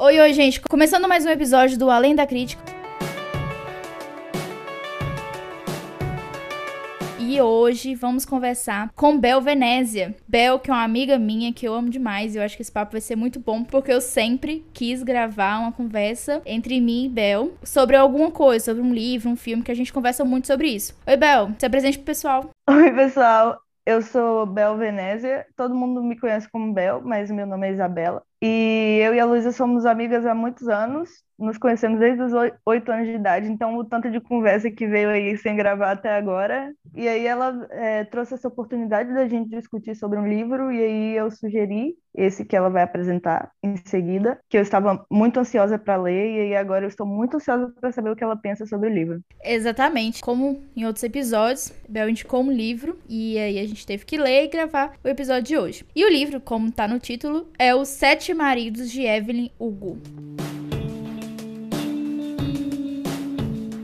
Oi, oi, gente. Começando mais um episódio do Além da Crítica. E hoje vamos conversar com Bel Venésia. Bel, que é uma amiga minha que eu amo demais. Eu acho que esse papo vai ser muito bom, porque eu sempre quis gravar uma conversa entre mim e Bel sobre alguma coisa, sobre um livro, um filme, que a gente conversa muito sobre isso. Oi, Bel, se apresente pro pessoal. Oi, pessoal. Eu sou Bel Venésia. Todo mundo me conhece como Bel, mas meu nome é Isabela. E eu e a Luísa somos amigas há muitos anos, nos conhecemos desde os oito anos de idade, então o tanto de conversa que veio aí sem gravar até agora. E aí ela é, trouxe essa oportunidade da gente discutir sobre um livro, e aí eu sugeri esse que ela vai apresentar em seguida, que eu estava muito ansiosa para ler, e aí agora eu estou muito ansiosa para saber o que ela pensa sobre o livro. Exatamente. Como em outros episódios, Bel indicou um livro, e aí a gente teve que ler e gravar o episódio de hoje. E o livro, como está no título, é o Sete Sete Maridos de Evelyn Hugo.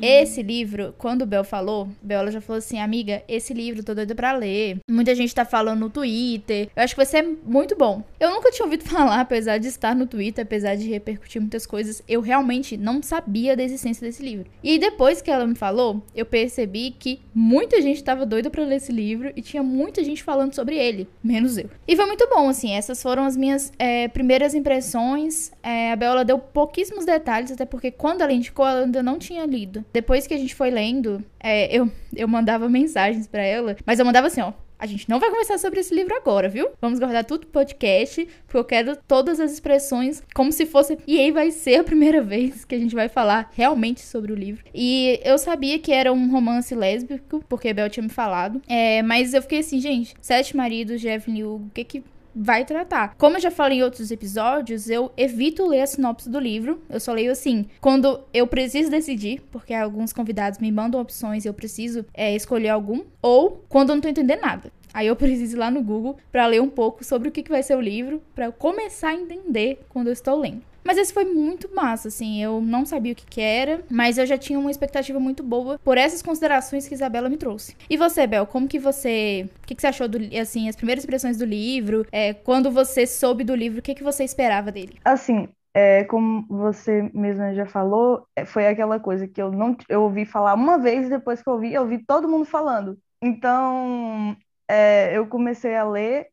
Esse livro, quando o Bel falou, Bel ela já falou assim, amiga, esse livro tô doida pra ler. Muita gente tá falando no Twitter. Eu acho que vai ser muito bom. Eu nunca tinha ouvido falar, apesar de estar no Twitter, apesar de repercutir muitas coisas, eu realmente não sabia da existência desse livro. E depois que ela me falou, eu percebi que muita gente tava doida pra ler esse livro e tinha muita gente falando sobre ele, menos eu. E foi muito bom, assim, essas foram as minhas é, primeiras impressões. É, a Bel ela deu pouquíssimos detalhes, até porque quando ela indicou, ela ainda não tinha lido depois que a gente foi lendo, é, eu, eu mandava mensagens para ela, mas eu mandava assim, ó. A gente não vai conversar sobre esse livro agora, viu? Vamos guardar tudo pro podcast, porque eu quero todas as expressões como se fosse. E aí vai ser a primeira vez que a gente vai falar realmente sobre o livro. E eu sabia que era um romance lésbico, porque a Bel tinha me falado. É, mas eu fiquei assim, gente, Sete Maridos Evelyn Hugo, o que que vai tratar. Como eu já falei em outros episódios, eu evito ler a sinopse do livro. Eu só leio assim, quando eu preciso decidir, porque alguns convidados me mandam opções e eu preciso é, escolher algum, ou quando eu não tô entendendo nada. Aí eu preciso ir lá no Google para ler um pouco sobre o que, que vai ser o livro, para eu começar a entender quando eu estou lendo. Mas esse foi muito massa, assim. Eu não sabia o que, que era, mas eu já tinha uma expectativa muito boa por essas considerações que Isabela me trouxe. E você, Bel, como que você. O que, que você achou do assim, as primeiras impressões do livro? É, quando você soube do livro, o que, que você esperava dele? Assim, é, como você mesma já falou, é, foi aquela coisa que eu não eu ouvi falar uma vez e depois que eu ouvi, eu ouvi todo mundo falando. Então, é, eu comecei a ler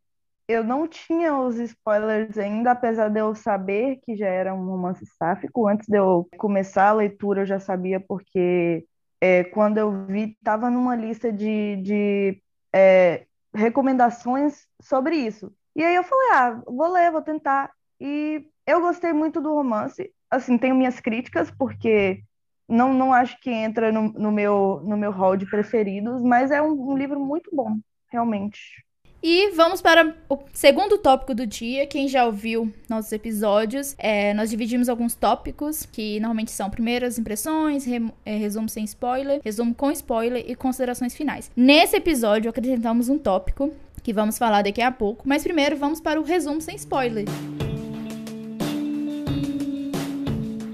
eu não tinha os spoilers ainda, apesar de eu saber que já era um romance sáfico. Antes de eu começar a leitura, eu já sabia, porque é, quando eu vi, estava numa lista de, de é, recomendações sobre isso. E aí eu falei, ah, vou ler, vou tentar. E eu gostei muito do romance. Assim, tenho minhas críticas, porque não, não acho que entra no, no meu, no meu hall de preferidos, mas é um, um livro muito bom, realmente. E vamos para o segundo tópico do dia. Quem já ouviu nossos episódios, é, nós dividimos alguns tópicos que normalmente são primeiras impressões, re, é, resumo sem spoiler, resumo com spoiler e considerações finais. Nesse episódio, acrescentamos um tópico que vamos falar daqui a pouco, mas primeiro vamos para o resumo sem spoiler.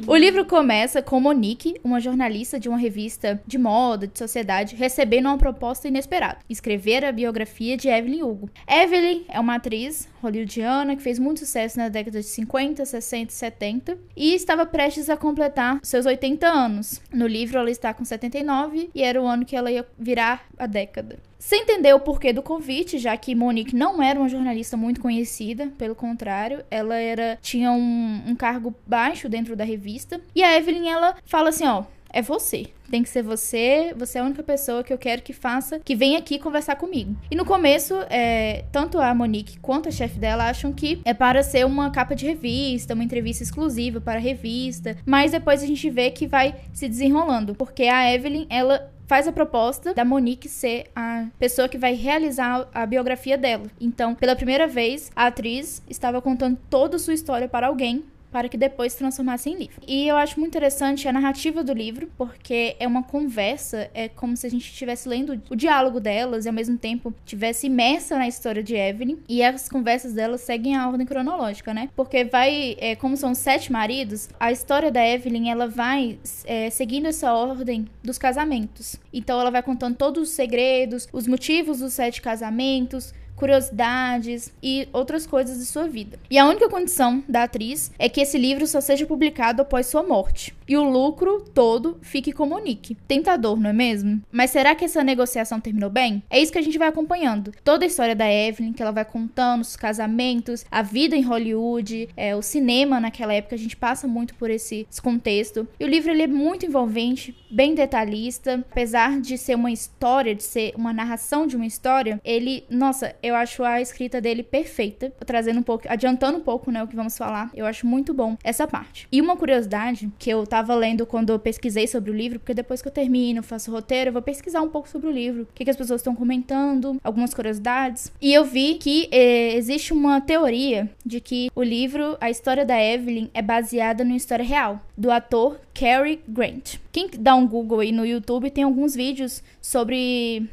O livro começa com Monique, uma jornalista de uma revista de moda, de sociedade, recebendo uma proposta inesperada: escrever a biografia de Evelyn Hugo. Evelyn é uma atriz hollywoodiana que fez muito sucesso na década de 50, 60 e 70 e estava prestes a completar seus 80 anos. No livro, ela está com 79 e era o ano que ela ia virar a década. Sem entender o porquê do convite, já que Monique não era uma jornalista muito conhecida, pelo contrário, ela era tinha um, um cargo baixo dentro da revista. E a Evelyn, ela fala assim, ó, é você. Tem que ser você, você é a única pessoa que eu quero que faça, que venha aqui conversar comigo. E no começo, é, tanto a Monique quanto a chefe dela acham que é para ser uma capa de revista, uma entrevista exclusiva para a revista, mas depois a gente vê que vai se desenrolando, porque a Evelyn, ela faz a proposta da Monique ser a pessoa que vai realizar a biografia dela. Então, pela primeira vez, a atriz estava contando toda a sua história para alguém para que depois se transformasse em livro. E eu acho muito interessante a narrativa do livro, porque é uma conversa, é como se a gente estivesse lendo o diálogo delas e ao mesmo tempo estivesse imersa na história de Evelyn. E as conversas delas seguem a ordem cronológica, né? Porque vai, é, como são sete maridos, a história da Evelyn ela vai é, seguindo essa ordem dos casamentos. Então ela vai contando todos os segredos, os motivos dos sete casamentos curiosidades e outras coisas de sua vida. E a única condição da atriz é que esse livro só seja publicado após sua morte. E o lucro todo fique com Monique. Tentador, não é mesmo? Mas será que essa negociação terminou bem? É isso que a gente vai acompanhando. Toda a história da Evelyn, que ela vai contando, os casamentos, a vida em Hollywood, é, o cinema naquela época, a gente passa muito por esse, esse contexto. E o livro ele é muito envolvente, bem detalhista, apesar de ser uma história, de ser uma narração de uma história, ele, nossa, eu acho a escrita dele perfeita, trazendo um pouco, adiantando um pouco, né, o que vamos falar. Eu acho muito bom essa parte. E uma curiosidade que eu tava lendo quando eu pesquisei sobre o livro, porque depois que eu termino, faço roteiro, eu vou pesquisar um pouco sobre o livro, o que, que as pessoas estão comentando, algumas curiosidades. E eu vi que eh, existe uma teoria de que o livro, a história da Evelyn, é baseada numa história real, do ator Cary Grant. Quem dá um Google aí no YouTube tem alguns vídeos sobre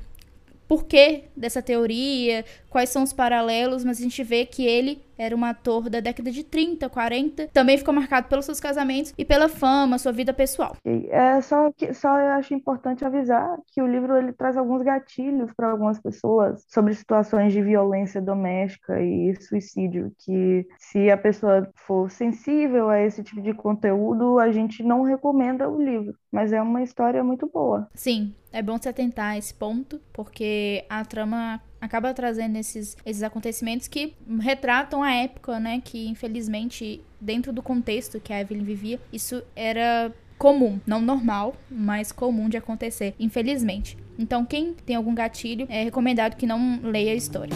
porquê dessa teoria, quais são os paralelos, mas a gente vê que ele era um ator da década de 30, 40, também ficou marcado pelos seus casamentos e pela fama, sua vida pessoal. É só que só eu acho importante avisar que o livro ele traz alguns gatilhos para algumas pessoas sobre situações de violência doméstica e suicídio, que se a pessoa for sensível a esse tipo de conteúdo, a gente não recomenda o livro, mas é uma história muito boa. Sim, é bom se atentar a esse ponto, porque a trama acaba trazendo esses, esses acontecimentos que retratam a época, né? Que infelizmente, dentro do contexto que a Evelyn vivia, isso era comum, não normal, mas comum de acontecer, infelizmente. Então, quem tem algum gatilho, é recomendado que não leia a história.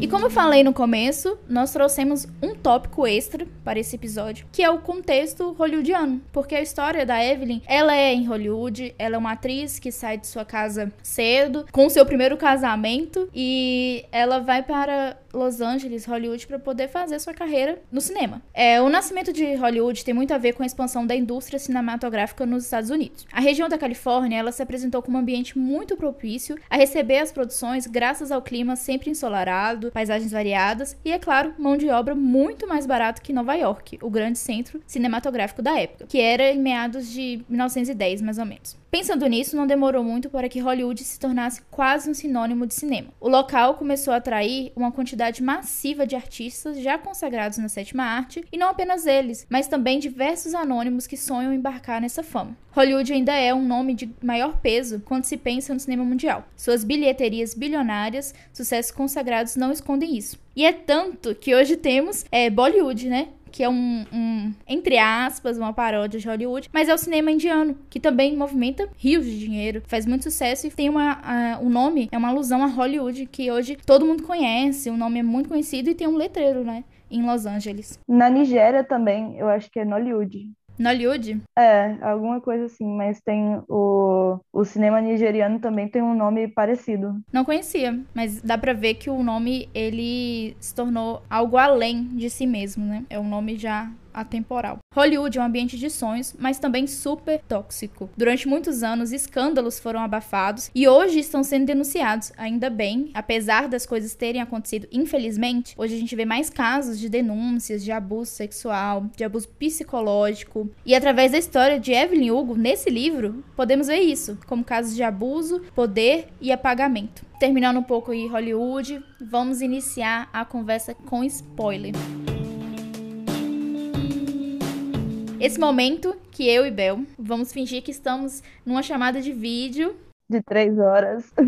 E como eu falei no começo, nós trouxemos um tópico extra para esse episódio, que é o contexto hollywoodiano. Porque a história da Evelyn, ela é em Hollywood, ela é uma atriz que sai de sua casa cedo, com seu primeiro casamento, e ela vai para Los Angeles, Hollywood, para poder fazer sua carreira no cinema. É, o nascimento de Hollywood tem muito a ver com a expansão da indústria cinematográfica nos Estados Unidos. A região da Califórnia, ela se apresentou como um ambiente muito propício a receber as produções graças ao clima sempre ensolarado, paisagens variadas e, é claro, mão de obra muito mais barato que Nova York, o grande centro cinematográfico da época, que era em meados de 1910, mais ou menos. Pensando nisso, não demorou muito para que Hollywood se tornasse quase um sinônimo de cinema. O local começou a atrair uma quantidade massiva de artistas já consagrados na sétima arte, e não apenas eles, mas também diversos anônimos que sonham embarcar nessa fama. Hollywood ainda é um nome de maior peso quando se pensa no cinema mundial. Suas bilheterias bilionárias, sucessos consagrados não escondem isso. E é tanto que hoje temos é, Bollywood, né? Que é um, um, entre aspas, uma paródia de Hollywood, mas é o cinema indiano, que também movimenta rios de dinheiro, faz muito sucesso e tem uma. o nome é uma alusão a Hollywood, que hoje todo mundo conhece, o nome é muito conhecido e tem um letreiro, né? Em Los Angeles. Na Nigéria também, eu acho que é Nollywood. Nollywood? É, alguma coisa assim, mas tem o, o cinema nigeriano também tem um nome parecido. Não conhecia, mas dá pra ver que o nome ele se tornou algo além de si mesmo, né? É um nome já atemporal. Hollywood é um ambiente de sonhos, mas também super tóxico. Durante muitos anos, escândalos foram abafados e hoje estão sendo denunciados. Ainda bem, apesar das coisas terem acontecido, infelizmente, hoje a gente vê mais casos de denúncias de abuso sexual, de abuso psicológico. E através da história de Evelyn Hugo, nesse livro, podemos ver isso, como casos de abuso, poder e apagamento. Terminando um pouco em Hollywood, vamos iniciar a conversa com spoiler. Esse momento que eu e Bel vamos fingir que estamos numa chamada de vídeo. De três horas.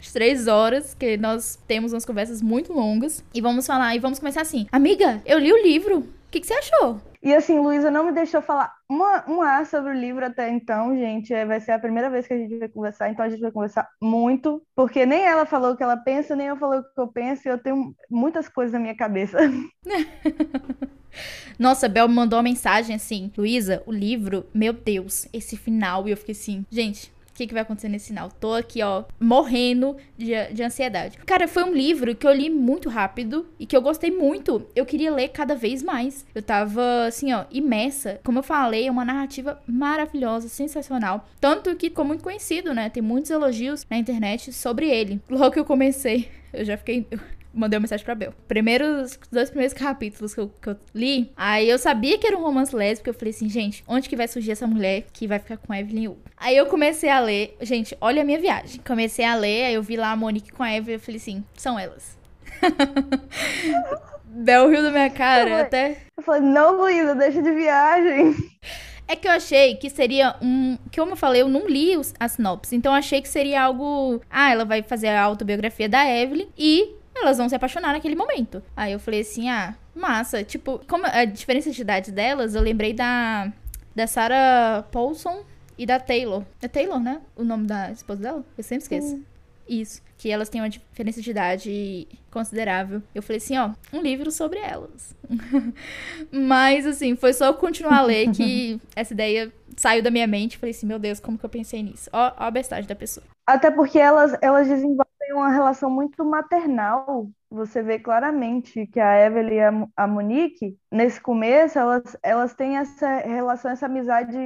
de três horas, que nós temos umas conversas muito longas. E vamos falar, e vamos começar assim. Amiga, eu li o livro. O que, que você achou? E assim, Luísa não me deixou falar uma, um A sobre o livro até então, gente. É, vai ser a primeira vez que a gente vai conversar, então a gente vai conversar muito, porque nem ela falou o que ela pensa, nem eu falei o que eu penso, e eu tenho muitas coisas na minha cabeça. Nossa, Bel me mandou uma mensagem assim: Luísa, o livro, meu Deus, esse final. E eu fiquei assim, gente, que, que vai acontecer nesse final? Tô aqui, ó, morrendo de, de ansiedade. Cara, foi um livro que eu li muito rápido e que eu gostei muito. Eu queria ler cada vez mais. Eu tava, assim, ó, imersa. Como eu falei, é uma narrativa maravilhosa, sensacional. Tanto que ficou muito conhecido, né? Tem muitos elogios na internet sobre ele. Logo que eu comecei, eu já fiquei mandei uma mensagem pra Bel. Primeiros, dois primeiros capítulos que eu, que eu li, aí eu sabia que era um romance lésbico, eu falei assim, gente, onde que vai surgir essa mulher que vai ficar com Evelyn Hugo? Aí eu comecei a ler, gente, olha a minha viagem. Comecei a ler, aí eu vi lá a Monique com a Evelyn, eu falei assim, são elas. Bel riu da minha cara, Eu até... Eu falei, não, Luísa, deixa de viagem. É que eu achei que seria um. Que como eu falei, eu não li os, a sinopse. Então eu achei que seria algo. Ah, ela vai fazer a autobiografia da Evelyn e elas vão se apaixonar naquele momento. Aí eu falei assim, ah, massa. Tipo, como a diferença de idade delas, eu lembrei da. Da Sarah Paulson e da Taylor. É Taylor, né? O nome da esposa dela? Eu sempre esqueço. Isso. Que elas têm uma diferença de idade considerável. Eu falei assim, ó, um livro sobre elas. Mas, assim, foi só eu continuar a ler que essa ideia saiu da minha mente. Falei assim, meu Deus, como que eu pensei nisso? Ó, ó a bestagem da pessoa. Até porque elas, elas desenvolvem uma relação muito maternal. Você vê claramente que a Evelyn e a, Monique, nesse começo, elas, elas têm essa relação, essa amizade,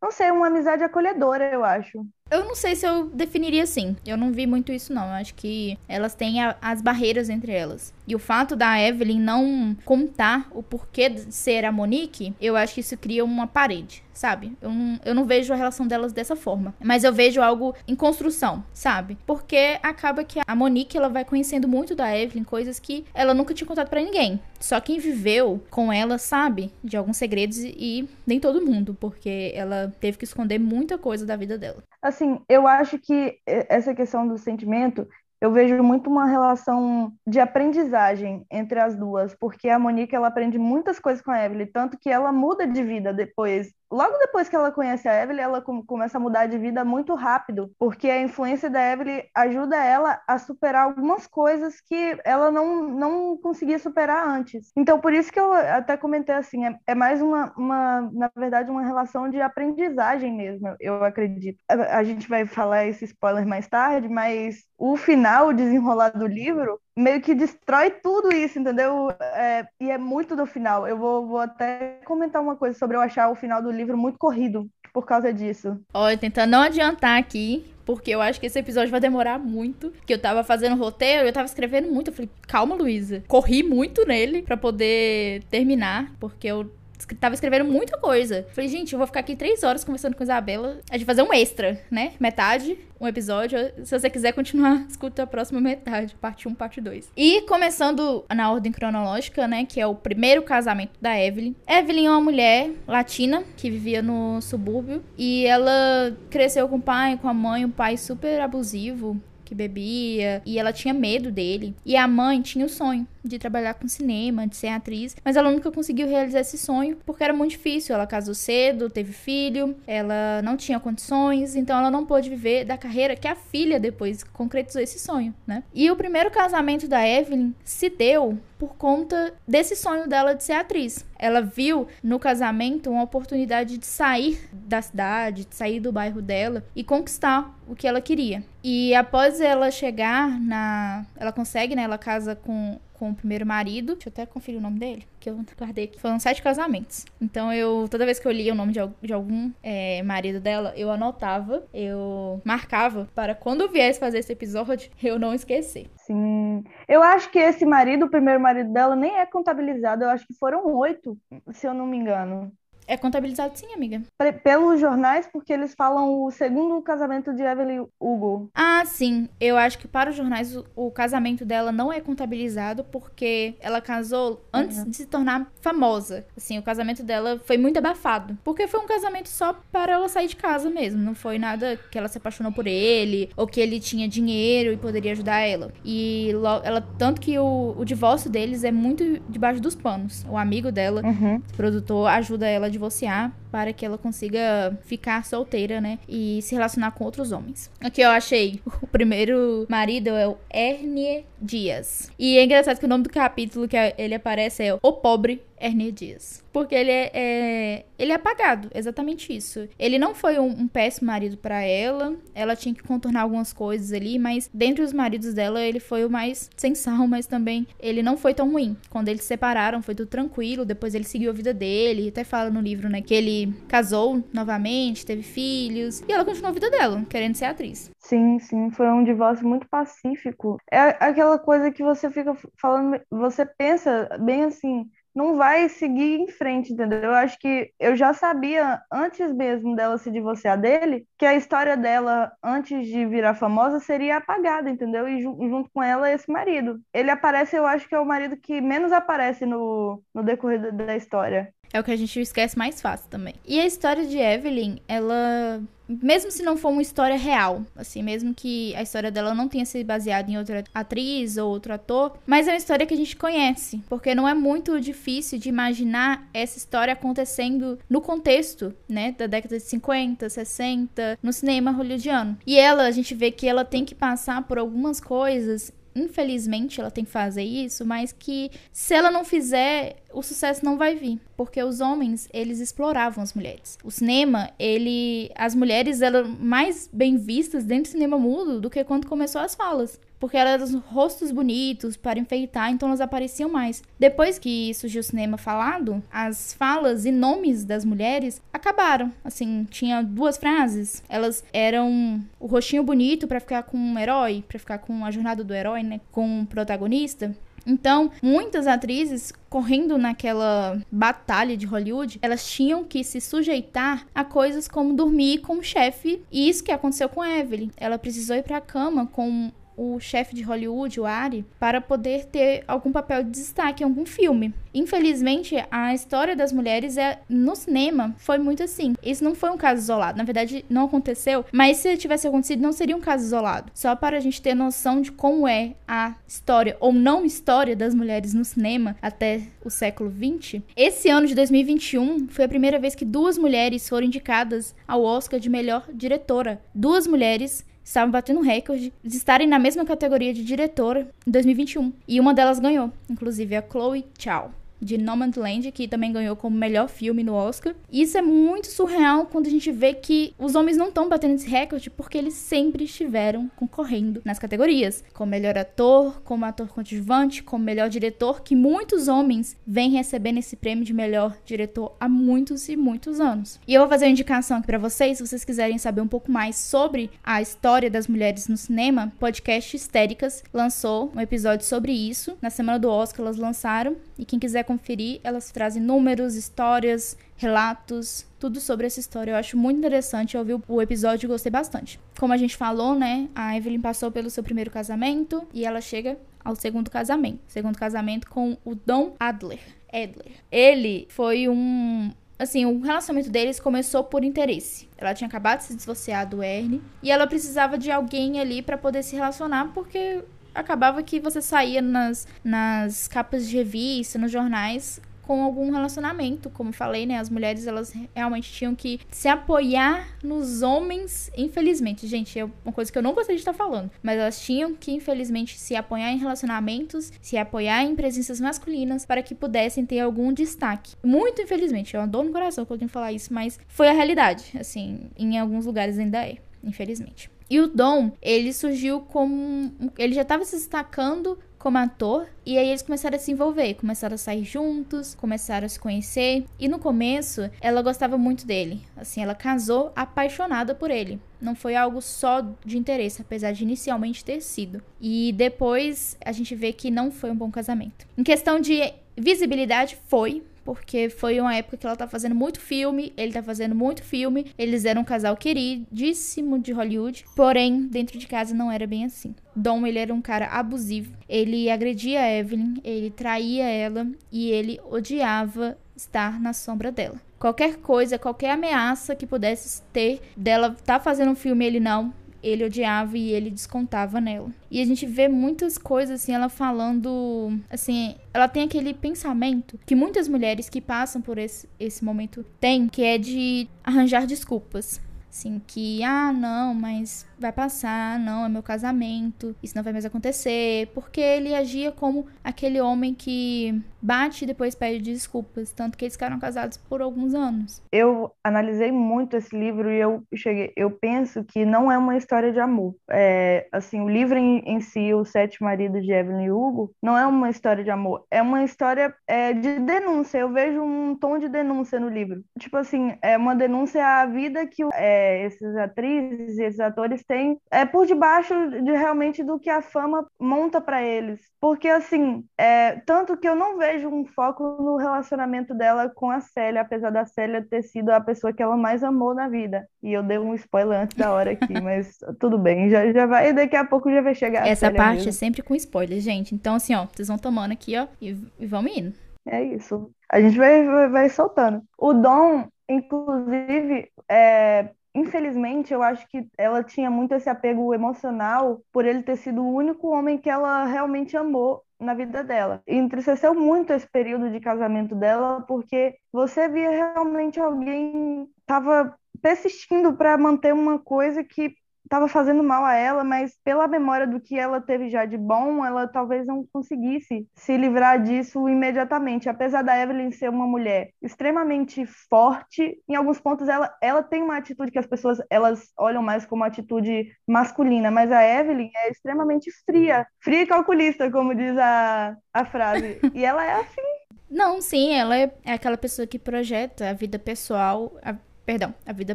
não sei, uma amizade acolhedora, eu acho. Eu não sei se eu definiria assim. Eu não vi muito isso, não. Eu acho que elas têm a- as barreiras entre elas. E o fato da Evelyn não contar o porquê de ser a Monique, eu acho que isso cria uma parede, sabe? Eu não, eu não vejo a relação delas dessa forma. Mas eu vejo algo em construção, sabe? Porque acaba que a Monique, ela vai conhecendo muito da Evelyn, coisas que ela nunca tinha contado pra ninguém. Só quem viveu com ela sabe de alguns segredos e nem todo mundo, porque ela teve que esconder muita coisa da vida dela. Assim, eu acho que essa questão do sentimento, eu vejo muito uma relação de aprendizagem entre as duas, porque a Monique, ela aprende muitas coisas com a Evelyn, tanto que ela muda de vida depois. Logo depois que ela conhece a Evelyn, ela com- começa a mudar de vida muito rápido, porque a influência da Evelyn ajuda ela a superar algumas coisas que ela não, não conseguia superar antes. Então, por isso que eu até comentei assim, é, é mais uma, uma, na verdade, uma relação de aprendizagem mesmo, eu acredito. A, a gente vai falar esse spoiler mais tarde, mas o final, o desenrolar do livro, meio que destrói tudo isso, entendeu? É, e é muito do final. Eu vou, vou até comentar uma coisa sobre eu achar o final do livro muito corrido por causa disso. Olha, tentando não adiantar aqui, porque eu acho que esse episódio vai demorar muito. Que eu tava fazendo roteiro, eu tava escrevendo muito. Eu falei, calma, Luísa. Corri muito nele pra poder terminar, porque eu tava escrevendo muita coisa. Falei, gente, eu vou ficar aqui três horas conversando com a Isabela. A gente fazer um extra, né? Metade, um episódio. Se você quiser continuar, escuta a próxima metade, parte 1, parte 2. E começando na ordem cronológica, né? Que é o primeiro casamento da Evelyn. Evelyn é uma mulher latina que vivia no subúrbio. E ela cresceu com o pai, com a mãe, um pai super abusivo. Que bebia, e ela tinha medo dele. E a mãe tinha o sonho de trabalhar com cinema, de ser atriz, mas ela nunca conseguiu realizar esse sonho porque era muito difícil. Ela casou cedo, teve filho, ela não tinha condições, então ela não pôde viver da carreira que a filha depois concretizou esse sonho, né? E o primeiro casamento da Evelyn se deu por conta desse sonho dela de ser atriz. Ela viu no casamento uma oportunidade de sair da cidade, de sair do bairro dela e conquistar o que ela queria. E após ela chegar na. Ela consegue, né? Ela casa com, com o primeiro marido. Deixa eu até conferir o nome dele, que eu guardei aqui. Foram sete casamentos. Então eu, toda vez que eu lia o nome de, de algum é, marido dela, eu anotava, eu marcava para quando eu viesse fazer esse episódio, eu não esquecer. Sim. Eu acho que esse marido, o primeiro marido dela, nem é contabilizado. Eu acho que foram oito, se eu não me engano. É contabilizado sim, amiga. Pelos jornais, porque eles falam o segundo casamento de Evelyn Hugo. Ah, sim. Eu acho que para os jornais o, o casamento dela não é contabilizado porque ela casou antes de se tornar famosa. Assim, o casamento dela foi muito abafado. Porque foi um casamento só para ela sair de casa mesmo. Não foi nada que ela se apaixonou por ele ou que ele tinha dinheiro e poderia ajudar ela. E ela tanto que o, o divórcio deles é muito debaixo dos panos. O amigo dela Uhum. o produtor ajuda ela a divorciar para que ela consiga ficar solteira, né? E se relacionar com outros homens. Aqui eu achei o primeiro marido é o Ernie Dias. E é engraçado que o nome do capítulo que ele aparece é O Pobre Ernie Dias. Porque ele é, é- ele é apagado, exatamente isso. Ele não foi um, um péssimo marido para ela, ela tinha que contornar algumas coisas ali, mas dentre os maridos dela, ele foi o mais sensal, mas também ele não foi tão ruim. Quando eles se separaram, foi tudo tranquilo, depois ele seguiu a vida dele, até fala no livro, né, que ele casou novamente, teve filhos, e ela continuou a vida dela, querendo ser atriz. Sim, sim, foi um divórcio muito pacífico. É aquela coisa que você fica falando, você pensa bem assim, não vai seguir em frente, entendeu? Eu acho que eu já sabia, antes mesmo dela se divorciar dele, que a história dela, antes de virar famosa, seria apagada, entendeu? E junto com ela, esse marido. Ele aparece, eu acho que é o marido que menos aparece no, no decorrer da história. É o que a gente esquece mais fácil também. E a história de Evelyn, ela mesmo se não for uma história real, assim, mesmo que a história dela não tenha sido baseada em outra atriz ou outro ator, mas é uma história que a gente conhece, porque não é muito difícil de imaginar essa história acontecendo no contexto, né, da década de 50, 60, no cinema hollywoodiano. E ela, a gente vê que ela tem que passar por algumas coisas infelizmente ela tem que fazer isso, mas que se ela não fizer, o sucesso não vai vir, porque os homens, eles exploravam as mulheres. O cinema, ele as mulheres eram mais bem vistas dentro do cinema mudo do que quando começou as falas porque elas eram rostos bonitos para enfeitar, então elas apareciam mais. Depois que surgiu o cinema falado, as falas e nomes das mulheres acabaram. Assim, tinha duas frases. Elas eram o rostinho bonito para ficar com um herói, para ficar com a jornada do herói, né, com o protagonista. Então, muitas atrizes correndo naquela batalha de Hollywood, elas tinham que se sujeitar a coisas como dormir com o chefe. E isso que aconteceu com Evelyn. Ela precisou ir para a cama com o chefe de Hollywood, o Ari, para poder ter algum papel de destaque em algum filme. Infelizmente, a história das mulheres é no cinema foi muito assim. Isso não foi um caso isolado. Na verdade, não aconteceu, mas se tivesse acontecido, não seria um caso isolado. Só para a gente ter noção de como é a história ou não história das mulheres no cinema até o século 20. Esse ano de 2021 foi a primeira vez que duas mulheres foram indicadas ao Oscar de melhor diretora. Duas mulheres estavam batendo recorde de estarem na mesma categoria de diretora em 2021. E uma delas ganhou, inclusive a Chloe Chow de Nomadland, que também ganhou como melhor filme no Oscar. E isso é muito surreal quando a gente vê que os homens não estão batendo esse recorde porque eles sempre estiveram concorrendo nas categorias, como melhor ator, como ator coadjuvante, como melhor diretor, que muitos homens vêm recebendo esse prêmio de melhor diretor há muitos e muitos anos. E eu vou fazer uma indicação aqui para vocês, se vocês quiserem saber um pouco mais sobre a história das mulheres no cinema, podcast Histéricas lançou um episódio sobre isso. Na semana do Oscar elas lançaram e quem quiser conferir, elas trazem números, histórias, relatos, tudo sobre essa história. Eu acho muito interessante. Eu ouvi o episódio e gostei bastante. Como a gente falou, né? A Evelyn passou pelo seu primeiro casamento e ela chega ao segundo casamento. Segundo casamento com o Dom Adler. Adler. Ele foi um assim, o relacionamento deles começou por interesse. Ela tinha acabado de se divorciar do Ernie e ela precisava de alguém ali para poder se relacionar porque acabava que você saía nas, nas capas de revista, nos jornais, com algum relacionamento, como falei, né? As mulheres elas realmente tinham que se apoiar nos homens, infelizmente, gente, é uma coisa que eu não gostaria de estar falando, mas elas tinham que infelizmente se apoiar em relacionamentos, se apoiar em presenças masculinas para que pudessem ter algum destaque. Muito infelizmente, uma dor no coração que eu falar isso, mas foi a realidade, assim, em alguns lugares ainda é, infelizmente. E o Dom, ele surgiu como. Ele já estava se destacando como ator. E aí eles começaram a se envolver, começaram a sair juntos, começaram a se conhecer. E no começo, ela gostava muito dele. Assim, ela casou apaixonada por ele. Não foi algo só de interesse, apesar de inicialmente ter sido. E depois a gente vê que não foi um bom casamento. Em questão de visibilidade, foi, porque foi uma época que ela tá fazendo muito filme, ele tá fazendo muito filme, eles eram um casal queridíssimo de Hollywood, porém, dentro de casa não era bem assim. Dom, ele era um cara abusivo, ele agredia a Evelyn, ele traía ela e ele odiava estar na sombra dela. Qualquer coisa, qualquer ameaça que pudesse ter dela tá fazendo um filme, ele não, ele odiava e ele descontava nela. E a gente vê muitas coisas assim, ela falando, assim, ela tem aquele pensamento que muitas mulheres que passam por esse, esse momento têm, que é de arranjar desculpas. Assim, que, ah, não, mas vai passar, não, é meu casamento, isso não vai mais acontecer, porque ele agia como aquele homem que bate e depois pede desculpas, tanto que eles ficaram casados por alguns anos. Eu analisei muito esse livro e eu cheguei, eu penso que não é uma história de amor. É, assim, o livro em, em si, O Sete Maridos de Evelyn Hugo, não é uma história de amor, é uma história é, de denúncia. Eu vejo um tom de denúncia no livro. Tipo assim, é uma denúncia à vida que é, esses atrizes e esses atores têm é por debaixo de realmente do que a fama monta para eles. Porque assim, é, tanto que eu não vejo um foco no relacionamento dela com a Célia, apesar da Célia ter sido a pessoa que ela mais amou na vida. E eu dei um spoiler antes da hora aqui, mas tudo bem, já, já vai, daqui a pouco já vai chegar. Essa parte mesmo. é sempre com spoiler, gente. Então, assim, ó, vocês vão tomando aqui, ó, e, e vamos indo. É isso. A gente vai, vai, vai soltando. O Dom, inclusive, é, infelizmente, eu acho que ela tinha muito esse apego emocional por ele ter sido o único homem que ela realmente amou na vida dela. E entristeceu muito esse período de casamento dela, porque você via realmente alguém estava persistindo para manter uma coisa que estava fazendo mal a ela, mas pela memória do que ela teve já de bom, ela talvez não conseguisse se livrar disso imediatamente. Apesar da Evelyn ser uma mulher extremamente forte, em alguns pontos ela, ela tem uma atitude que as pessoas elas olham mais como atitude masculina, mas a Evelyn é extremamente fria, fria e calculista, como diz a, a frase. E ela é assim. Não, sim, ela é, é aquela pessoa que projeta a vida pessoal, a perdão, a vida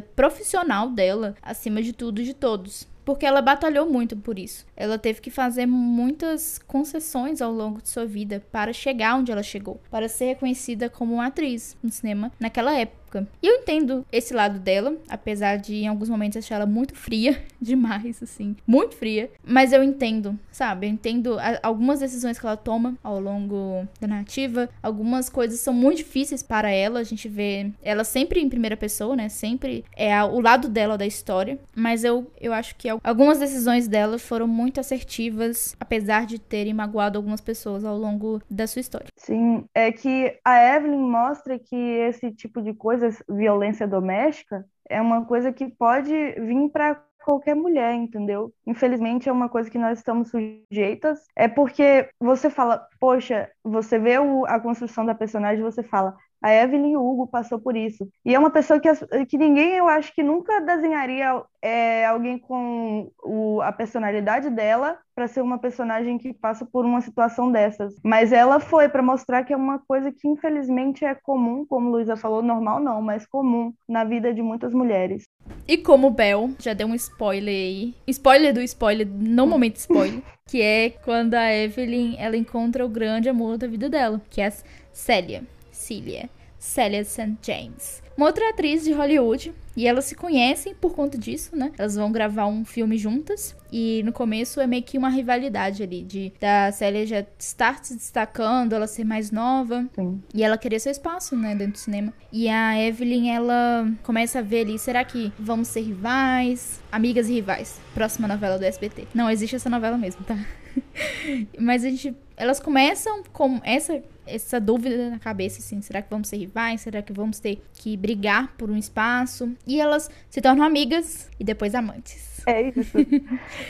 profissional dela acima de tudo de todos. Porque ela batalhou muito por isso. Ela teve que fazer muitas concessões ao longo de sua vida para chegar onde ela chegou, para ser reconhecida como uma atriz no cinema naquela época época. E eu entendo esse lado dela, apesar de em alguns momentos achar ela muito fria demais, assim, muito fria. Mas eu entendo, sabe? Eu entendo a, algumas decisões que ela toma ao longo da narrativa. Algumas coisas são muito difíceis para ela. A gente vê ela sempre em primeira pessoa, né? Sempre é a, o lado dela da história. Mas eu, eu acho que algumas decisões dela foram muito assertivas, apesar de terem magoado algumas pessoas ao longo da sua história. Sim, é que a Evelyn mostra que esse tipo de coisa coisas, violência doméstica, é uma coisa que pode vir para qualquer mulher, entendeu? Infelizmente é uma coisa que nós estamos sujeitas. É porque você fala, poxa, você vê o, a construção da personagem, você fala, a Evelyn Hugo passou por isso. E é uma pessoa que, que ninguém, eu acho que nunca desenharia é, alguém com o, a personalidade dela para ser uma personagem que passa por uma situação dessas. Mas ela foi para mostrar que é uma coisa que infelizmente é comum, como Luísa falou, normal não, mas comum na vida de muitas mulheres. E como Bel, já deu um spoiler aí. Spoiler do spoiler, no momento spoiler. que é quando a Evelyn ela encontra o grande amor da vida dela, que é a Célia. Cecília, Célia St. James. Uma outra atriz de Hollywood, e elas se conhecem por conta disso, né? Elas vão gravar um filme juntas, e no começo é meio que uma rivalidade ali, de da Célia já estar se destacando, ela ser mais nova, Sim. e ela querer seu espaço, né, dentro do cinema. E a Evelyn, ela começa a ver ali, será que vamos ser rivais? Amigas e rivais. Próxima novela do SBT. Não, existe essa novela mesmo, tá? Mas a gente. Elas começam com essa essa dúvida na cabeça, assim, será que vamos ser rivais? Será que vamos ter que brigar por um espaço? E elas se tornam amigas e depois amantes. É isso.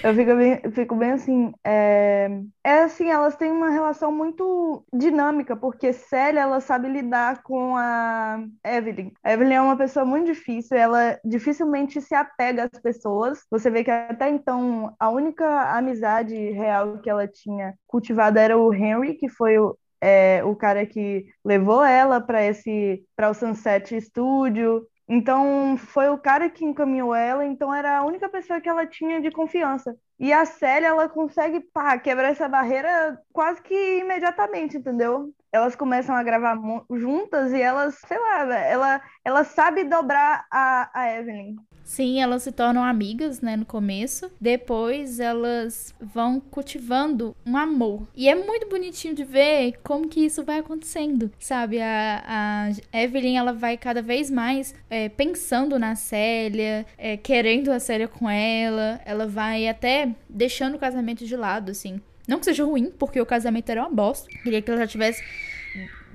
Eu fico bem, fico bem assim. É... é assim, elas têm uma relação muito dinâmica, porque Célia ela sabe lidar com a Evelyn. A Evelyn é uma pessoa muito difícil, ela dificilmente se apega às pessoas. Você vê que até então a única amizade real que ela tinha cultivado era o Henry, que foi o, é, o cara que levou ela para esse para o Sunset Studio então, foi o cara que encaminhou ela, então era a única pessoa que ela tinha de confiança. E a Célia, ela consegue, pá, quebrar essa barreira quase que imediatamente, entendeu? Elas começam a gravar juntas e elas, sei lá, ela, ela sabe dobrar a, a Evelyn. Sim, elas se tornam amigas, né, no começo. Depois elas vão cultivando um amor. E é muito bonitinho de ver como que isso vai acontecendo, sabe? A, a Evelyn, ela vai cada vez mais é, pensando na Célia, é, querendo a Célia com ela. Ela vai até deixando o casamento de lado, assim. Não que seja ruim, porque o casamento era uma bosta. Queria que ela já tivesse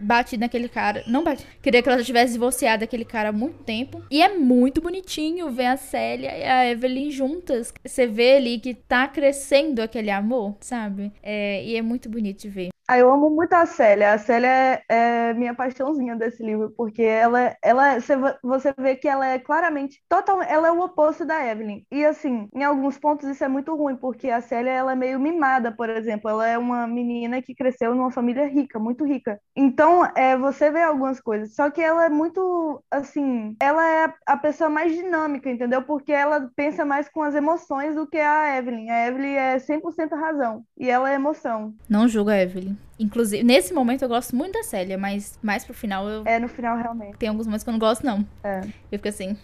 batido naquele cara. Não bati. Queria que ela já tivesse divorciado daquele cara há muito tempo. E é muito bonitinho ver a Célia e a Evelyn juntas. Você vê ali que tá crescendo aquele amor, sabe? É, e é muito bonito de ver. Ah, eu amo muito a Célia. A Célia é, é minha paixãozinha desse livro, porque ela, ela você vê que ela é claramente total, ela é o oposto da Evelyn. E assim, em alguns pontos isso é muito ruim, porque a Célia ela é meio mimada, por exemplo. Ela é uma menina que cresceu numa família rica, muito rica. Então, é, você vê algumas coisas. Só que ela é muito, assim, ela é a pessoa mais dinâmica, entendeu? Porque ela pensa mais com as emoções do que a Evelyn. A Evelyn é 100% razão e ela é emoção. Não julga a Evelyn. Inclusive, nesse momento eu gosto muito da Célia, mas mais pro final eu. É, no final realmente. Tem alguns momentos que eu não gosto, não. É. Eu fico assim.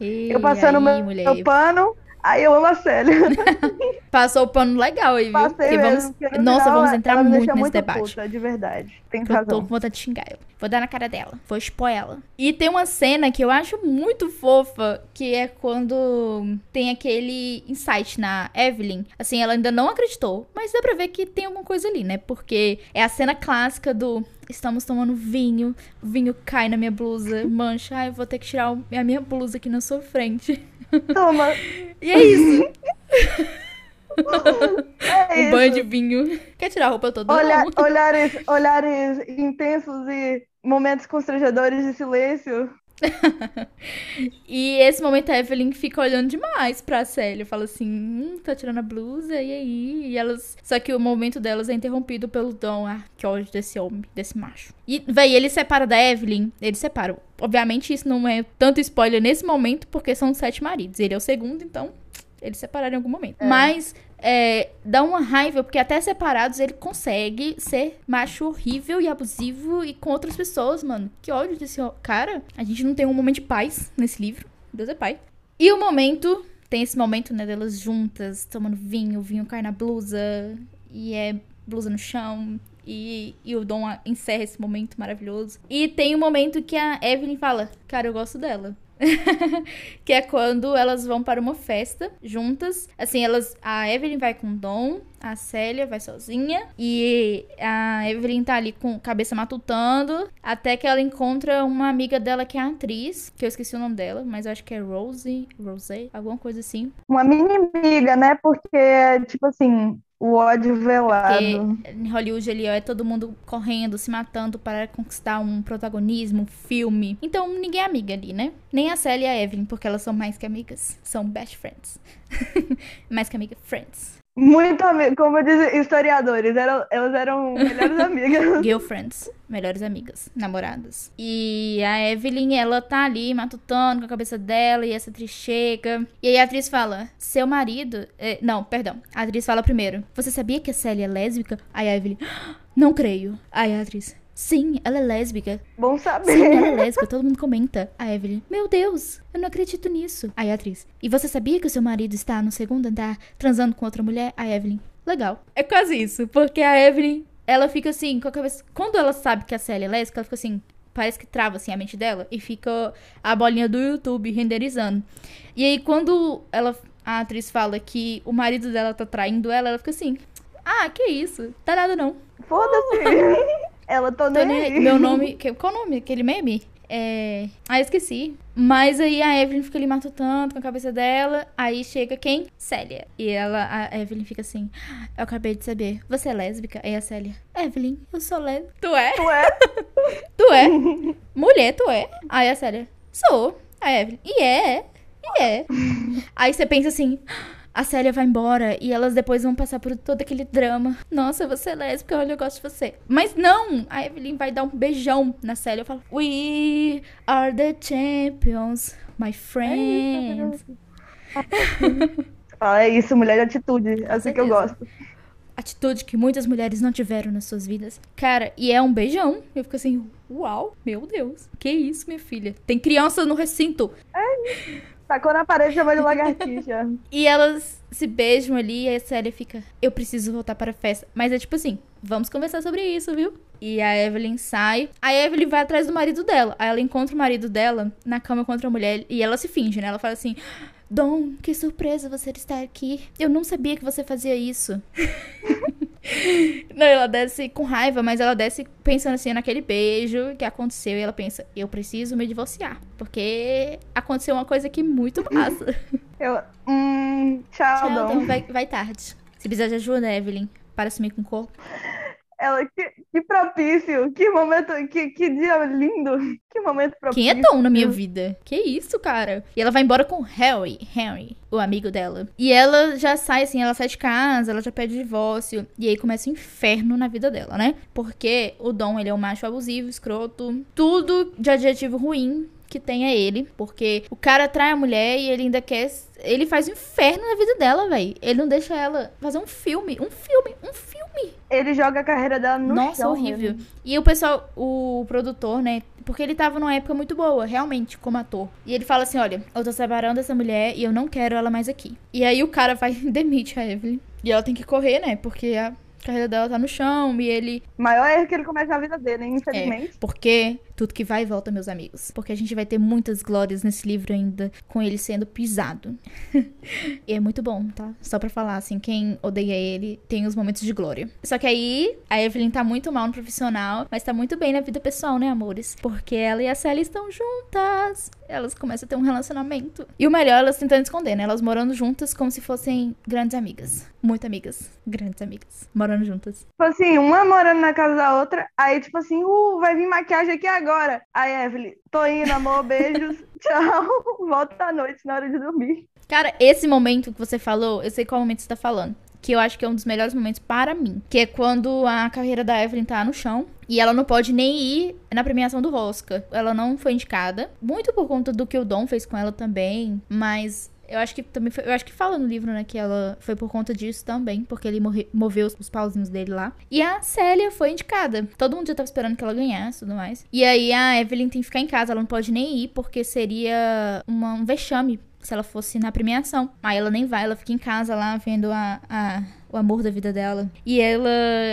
Eu passando aí, meu, mulher, meu pano, Aí eu amo a Célia. Passou o pano legal aí, viu? Passei mesmo, vamos... Nossa, final, vamos entrar muito nesse muito debate. Puta, de verdade. Tem eu razão. tô com vontade de xingar ela. Vou dar na cara dela. Vou expor ela. E tem uma cena que eu acho muito fofa, que é quando tem aquele insight na Evelyn. Assim, ela ainda não acreditou, mas dá pra ver que tem alguma coisa ali, né? Porque é a cena clássica do estamos tomando vinho, o vinho cai na minha blusa, mancha, ai, eu vou ter que tirar a minha blusa aqui na sua frente. Toma. e é isso. É um banho de vinho. Quer tirar a roupa toda? Olha, olhares, olhares intensos e momentos constrangedores de silêncio. e esse momento a Evelyn fica olhando demais pra Célia. Fala assim, hum, tá tirando a blusa, e aí? E elas. Só que o momento delas é interrompido pelo Dom. Ah, que ódio desse homem, desse macho. E, véi, ele separa da Evelyn. Eles separam. Obviamente, isso não é tanto spoiler nesse momento, porque são sete maridos. Ele é o segundo, então. Eles separaram em algum momento. É. Mas é, dá uma raiva, porque até separados ele consegue ser macho horrível e abusivo e com outras pessoas, mano. Que ódio desse cara. A gente não tem um momento de paz nesse livro. Deus é pai. E o momento, tem esse momento, né, delas juntas, tomando vinho, o vinho cai na blusa, e é blusa no chão, e, e o Dom encerra esse momento maravilhoso. E tem um momento que a Evelyn fala: Cara, eu gosto dela. que é quando elas vão para uma festa juntas. Assim, elas. A Evelyn vai com Dom, a Célia vai sozinha. E a Evelyn tá ali com cabeça matutando. Até que ela encontra uma amiga dela que é atriz. Que eu esqueci o nome dela, mas eu acho que é Rosie. Rosé, alguma coisa assim. Uma mini amiga, né? Porque, tipo assim, o ódio velado. Porque em Hollywood ó, é todo mundo correndo, se matando para conquistar um protagonismo, um filme. Então ninguém é amiga ali, né? Nem a Célia e a Evelyn, porque elas são mais que amigas. São best friends. mais que amiga, friends. Muito amigo, como dizem historiadores, eram, elas eram melhores amigas. Girlfriends, melhores amigas, namoradas. E a Evelyn, ela tá ali matutando com a cabeça dela e essa atriz chega. E aí a atriz fala: Seu marido. É, não, perdão. A atriz fala primeiro: Você sabia que a Célia é lésbica? Aí a Evelyn: Não creio. Aí a atriz: Sim, ela é lésbica. Bom saber. Sim, ela é lésbica, todo mundo comenta. A Evelyn, meu Deus, eu não acredito nisso. Aí a atriz, e você sabia que o seu marido está no segundo andar transando com outra mulher? A Evelyn, legal. É quase isso, porque a Evelyn, ela fica assim, com a cabeça. Quando ela sabe que a Célia é lésbica, ela fica assim, parece que trava assim a mente dela e fica a bolinha do YouTube renderizando. E aí quando ela a atriz fala que o marido dela tá traindo ela, ela fica assim: "Ah, que isso? Tá nada não". Foda-se. Ela tô, tô nem Meu nome. Que, qual o nome? Aquele meme? É. Ah, esqueci. Mas aí a Evelyn fica ali matutando com a cabeça dela. Aí chega quem? Célia. E ela, a Evelyn fica assim: Eu acabei de saber. Você é lésbica? Aí a Célia: Evelyn, eu sou lésbica. Tu é? Tu é? tu é? Mulher, tu é? Aí a Célia: Sou. A Evelyn: E é? E é? aí você pensa assim a Célia vai embora e elas depois vão passar por todo aquele drama. Nossa, você é lésbica, olha, eu gosto de você. Mas não! A Evelyn vai dar um beijão na Célia. Eu falo, We are the champions, my friends. Fala, é isso, mulher de atitude. É assim que eu gosto. Atitude que muitas mulheres não tiveram nas suas vidas. Cara, e é um beijão. Eu fico assim, uau, meu Deus. Que isso, minha filha? Tem criança no recinto. É Tacou na parede e de lagartixa. e elas se beijam ali e a Célia fica, eu preciso voltar para a festa. Mas é tipo assim, vamos conversar sobre isso, viu? E a Evelyn sai. A Evelyn vai atrás do marido dela. Aí ela encontra o marido dela na cama com outra mulher. E ela se finge, né? Ela fala assim: Dom, que surpresa você estar aqui. Eu não sabia que você fazia isso. Não, ela desce com raiva, mas ela desce pensando assim naquele beijo que aconteceu. E ela pensa, eu preciso me divorciar. Porque aconteceu uma coisa aqui muito massa. Eu. Hum, tchau, Tchau, Dom. então vai, vai tarde. Se precisar de ajuda, Evelyn, para sumir com o corpo. Ela, que, que propício, que momento, que, que dia lindo, que momento propício. Quem é Tom na minha vida? Que isso, cara? E ela vai embora com Harry, Harry, o amigo dela. E ela já sai assim, ela sai de casa, ela já pede divórcio. E aí começa o inferno na vida dela, né? Porque o Dom, ele é um macho abusivo, escroto, tudo de adjetivo ruim que tem é ele, porque o cara trai a mulher e ele ainda quer. Ele faz um inferno na vida dela, velho. Ele não deixa ela fazer um filme, um filme, um filme. Ele joga a carreira dela no Nossa, chão horrível. mesmo. E o pessoal, o produtor, né? Porque ele tava numa época muito boa, realmente, como ator. E ele fala assim: olha, eu tô separando essa mulher e eu não quero ela mais aqui. E aí o cara vai e demite a Evelyn. E ela tem que correr, né? Porque a carreira dela tá no chão e ele. Maior erro que ele comete na vida dele, hein, É, infelizmente. porque tudo que vai e volta, meus amigos. Porque a gente vai ter muitas glórias nesse livro ainda, com ele sendo pisado. e é muito bom, tá? Só pra falar, assim, quem odeia ele tem os momentos de glória. Só que aí, a Evelyn tá muito mal no profissional, mas tá muito bem na vida pessoal, né, amores? Porque ela e a Sally estão juntas. Elas começam a ter um relacionamento. E o melhor, elas tentando esconder, né? Elas morando juntas como se fossem grandes amigas. Muito amigas. Grandes amigas. Morando juntas. Tipo assim, uma morando na casa da outra, aí tipo assim, uh, vai vir maquiagem aqui agora. Aí, Evelyn, tô indo, amor, beijos, tchau, volta à noite na hora de dormir. Cara, esse momento que você falou, eu sei qual momento você tá falando. Que eu acho que é um dos melhores momentos para mim. Que é quando a carreira da Evelyn tá no chão. E ela não pode nem ir na premiação do Rosca. Ela não foi indicada. Muito por conta do que o Dom fez com ela também. Mas eu acho que também foi, Eu acho que fala no livro, né? Que ela foi por conta disso também. Porque ele morre- moveu os, os pauzinhos dele lá. E a Célia foi indicada. Todo mundo já tava esperando que ela ganhasse e tudo mais. E aí a Evelyn tem que ficar em casa. Ela não pode nem ir porque seria uma- um vexame se ela fosse na premiação. Aí ela nem vai, ela fica em casa lá vendo a, a- o amor da vida dela. E ela,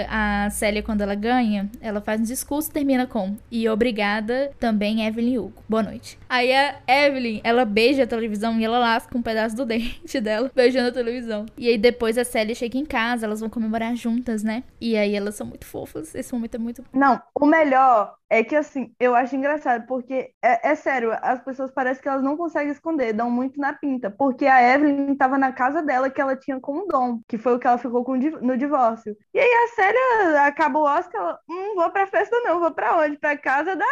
a Célia, quando ela ganha, ela faz um discurso e termina com: E obrigada também, Evelyn Hugo. Boa noite. Aí a Evelyn, ela beija a televisão e ela lasca um pedaço do dente dela, beijando a televisão. E aí depois a Célia chega em casa, elas vão comemorar juntas, né? E aí elas são muito fofas. Esse momento é muito. Não, o melhor é que assim, eu acho engraçado, porque é, é sério, as pessoas parecem que elas não conseguem esconder, dão muito na pinta. Porque a Evelyn tava na casa dela que ela tinha com o Dom, que foi o que ela ficou com no divórcio. E aí a Célia acabou o Oscar, ela, hum, vou pra festa não, vou pra onde? Pra casa da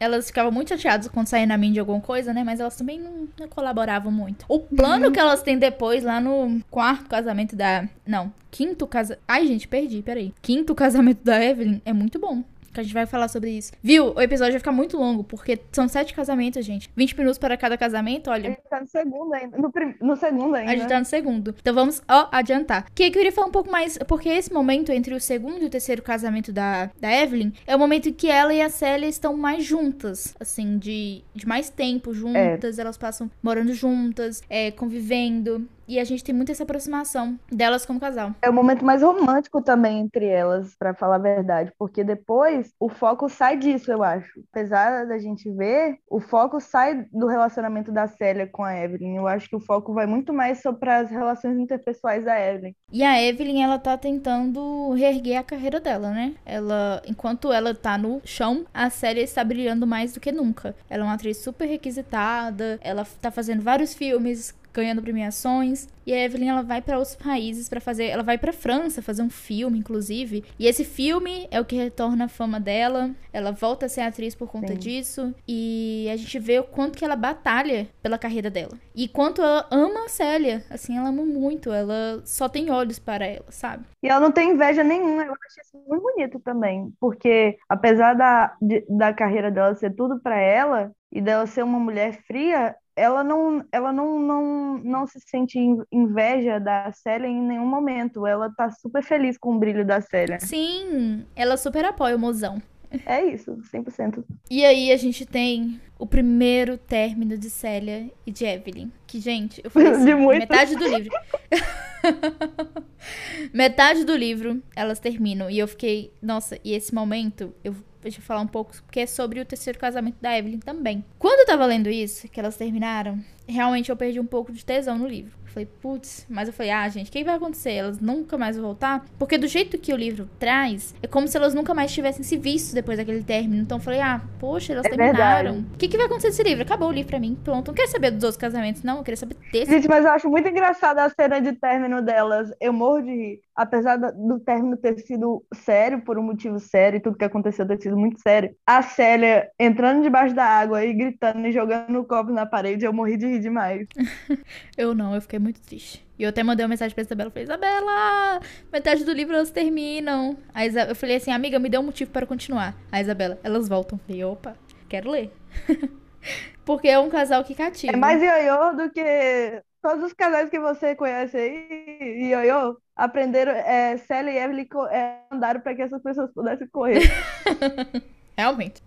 Elas ficavam muito chateadas quando saía na mídia alguma coisa, né? Mas elas também não, não colaboravam muito. O plano que elas têm depois, lá no quarto casamento da. Não, quinto casamento. Ai, gente, perdi, peraí. Quinto casamento da Evelyn é muito bom. Que a gente vai falar sobre isso. Viu? O episódio vai ficar muito longo, porque são sete casamentos, gente. 20 minutos para cada casamento, A olha. gente tá no segundo ainda, no, prim- no segundo ainda. A gente tá no segundo. Então vamos, ó, adiantar. Que eu queria falar um pouco mais, porque esse momento entre o segundo e o terceiro casamento da, da Evelyn é o momento em que ela e a Célia estão mais juntas. Assim, de, de mais tempo juntas. Elas passam morando juntas, é, convivendo. E a gente tem muito essa aproximação delas como casal. É o momento mais romântico também entre elas, pra falar a verdade, porque depois o foco sai disso, eu acho. Apesar da gente ver, o foco sai do relacionamento da Célia com a Evelyn. Eu acho que o foco vai muito mais sobre as relações interpessoais da Evelyn. E a Evelyn, ela tá tentando reerguer a carreira dela, né? Ela, enquanto ela tá no chão, a série está brilhando mais do que nunca. Ela é uma atriz super requisitada, ela tá fazendo vários filmes, ganhando premiações. E a Evelyn, ela vai pra outros países pra fazer, ela vai pra França fazer um filme, inclusive. E esse filme é o que retorna a fama dela. Ela volta a ser atriz por conta Sim. disso. E a gente vê o quanto que ela batalha pela carreira dela. E quanto ela ama a Célia. Assim, ela ama muito. Ela só tem olhos para ela, sabe? E ela não tem inveja nenhuma, eu acho isso muito bonito também, porque apesar da, de- da carreira dela ser tudo pra ela e dela ser uma mulher fria, ela não, ela não, não, não se sente in- inveja da Célia em nenhum momento. Ela tá super feliz com o brilho da Célia. Sim, ela super apoia o mozão. É isso, 100%. E aí a gente tem o primeiro término de Célia e de Evelyn. Que, gente, eu falei assim, metade do livro. metade do livro, elas terminam. E eu fiquei, nossa, e esse momento, eu deixa eu falar um pouco, porque é sobre o terceiro casamento da Evelyn também. Quando eu tava lendo isso, que elas terminaram, realmente eu perdi um pouco de tesão no livro. Falei, putz, mas eu falei, ah, gente, o que vai acontecer? Elas nunca mais vão voltar? Porque do jeito que o livro traz, é como se elas nunca mais tivessem se visto depois daquele término. Então eu falei, ah, poxa, elas É terminaram. O que, que vai acontecer nesse livro? Acabou o livro pra mim. Pronto. Não quero saber dos outros casamentos, não. Eu queria saber desse. Gente, mas eu acho muito engraçada a cena de término delas. Eu morro de rir. Apesar do- do término ter sido sério, por um motivo sério, e tudo que aconteceu ter sido muito sério, a Célia entrando debaixo da água e gritando e jogando o copo na parede, eu morri de rir demais. Eu não, eu fiquei muito triste. E eu até mandei uma mensagem pra Isabela. Eu falei, Isabela, metade do livro elas terminam. A Isa- Eu falei assim, amiga, me dê um motivo para continuar. A Isabela, elas voltam. Eu falei, opa, quero ler. Porque é um casal que cativa. É mais ioiô do que todos os casais que você conhece aí, ioiô, aprenderam, é, Célia e Evelyn é, andaram para que essas pessoas pudessem correr. Realmente.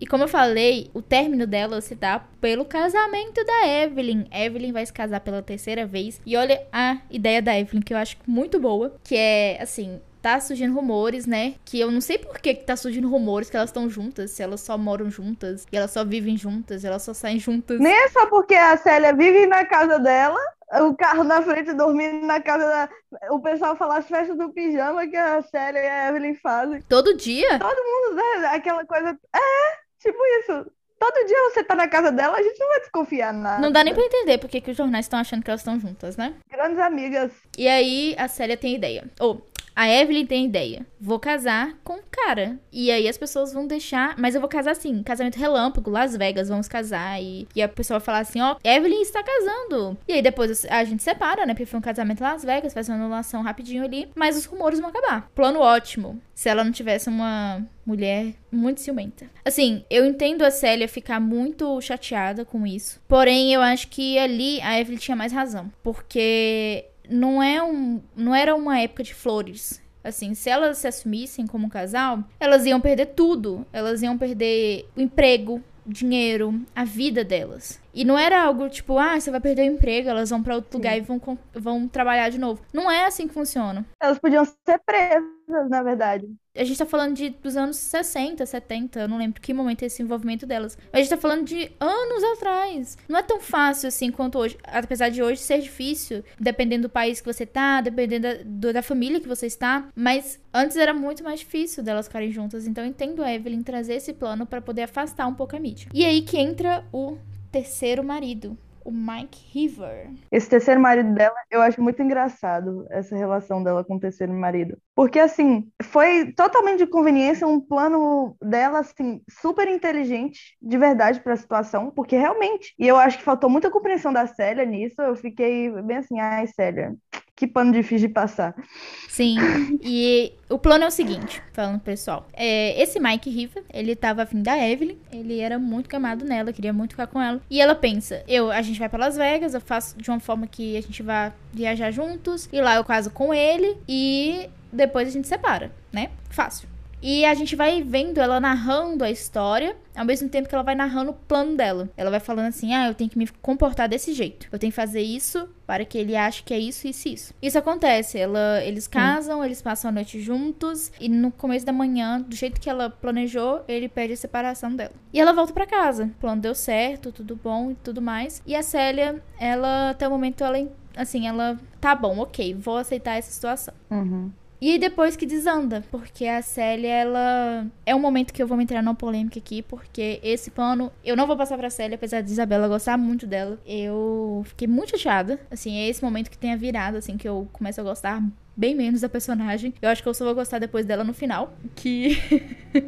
E como eu falei, o término dela se dá pelo casamento da Evelyn. Evelyn vai se casar pela terceira vez. E olha a ideia da Evelyn, que eu acho muito boa. Que é, assim, tá surgindo rumores, né? Que eu não sei por que, que tá surgindo rumores que elas estão juntas. Se elas só moram juntas. E elas só vivem juntas. Elas só saem juntas. Nem é só porque a Célia vive na casa dela, o carro na frente dormindo na casa da. O pessoal fala as festas do pijama que a Célia e a Evelyn fazem. Todo dia? Né? Aquela coisa. É, tipo isso. Todo dia você tá na casa dela, a gente não vai desconfiar nada. Não dá nem pra entender por que, que os jornais estão achando que elas estão juntas, né? Grandes amigas. E aí a Célia tem ideia. Ou a Evelyn tem ideia. Vou casar com um cara. E aí as pessoas vão deixar. Mas eu vou casar assim, casamento relâmpago, Las Vegas, vamos casar. E, e a pessoa vai falar assim: ó, Evelyn está casando. E aí depois a gente separa, né? Porque foi um casamento em Las Vegas, faz uma anulação rapidinho ali. Mas os rumores vão acabar. Plano ótimo. Se ela não tivesse uma mulher muito ciumenta. Assim, eu entendo a Célia ficar muito chateada com isso. Porém, eu acho que ali a Evelyn tinha mais razão. Porque não é um não era uma época de flores. Assim, se elas se assumissem como um casal, elas iam perder tudo. Elas iam perder o emprego, o dinheiro, a vida delas. E não era algo tipo, ah, você vai perder o emprego, elas vão pra outro lugar e vão, vão trabalhar de novo. Não é assim que funciona. Elas podiam ser presas, na verdade. A gente tá falando de, dos anos 60, 70, eu não lembro que momento é esse envolvimento delas. Mas a gente tá falando de anos atrás. Não é tão fácil assim quanto hoje. Apesar de hoje ser difícil, dependendo do país que você tá, dependendo da, da família que você está. Mas antes era muito mais difícil delas ficarem juntas. Então eu entendo a Evelyn trazer esse plano pra poder afastar um pouco a mídia. E aí que entra o terceiro marido, o Mike River. Esse terceiro marido dela, eu acho muito engraçado essa relação dela com o terceiro marido. Porque, assim, foi totalmente de conveniência um plano dela, assim, super inteligente, de verdade, para a situação, porque realmente. E eu acho que faltou muita compreensão da Célia nisso. Eu fiquei bem assim, ai, Célia, que pano difícil de passar. Sim, e o plano é o seguinte, falando pessoal. É, esse Mike Riva, ele tava afim da Evelyn, ele era muito queimado nela, queria muito ficar com ela. E ela pensa, eu, a gente vai pra Las Vegas, eu faço de uma forma que a gente vai viajar juntos, e lá eu caso com ele, e depois a gente separa, né? Fácil. E a gente vai vendo ela narrando a história, ao mesmo tempo que ela vai narrando o plano dela. Ela vai falando assim: ah, eu tenho que me comportar desse jeito. Eu tenho que fazer isso para que ele ache que é isso, isso, isso. Isso acontece. Ela, eles casam, eles passam a noite juntos. E no começo da manhã, do jeito que ela planejou, ele pede a separação dela. E ela volta pra casa. O plano deu certo, tudo bom e tudo mais. E a Célia, ela, até o momento, ela, assim, ela, tá bom, ok, vou aceitar essa situação. Uhum. E aí depois que desanda, porque a Célia, ela. É um momento que eu vou entrar numa polêmica aqui, porque esse plano. Eu não vou passar pra Célia, apesar de Isabela gostar muito dela. Eu fiquei muito chateada. Assim, é esse momento que tem a virada, assim, que eu começo a gostar bem menos da personagem. Eu acho que eu só vou gostar depois dela no final. Que.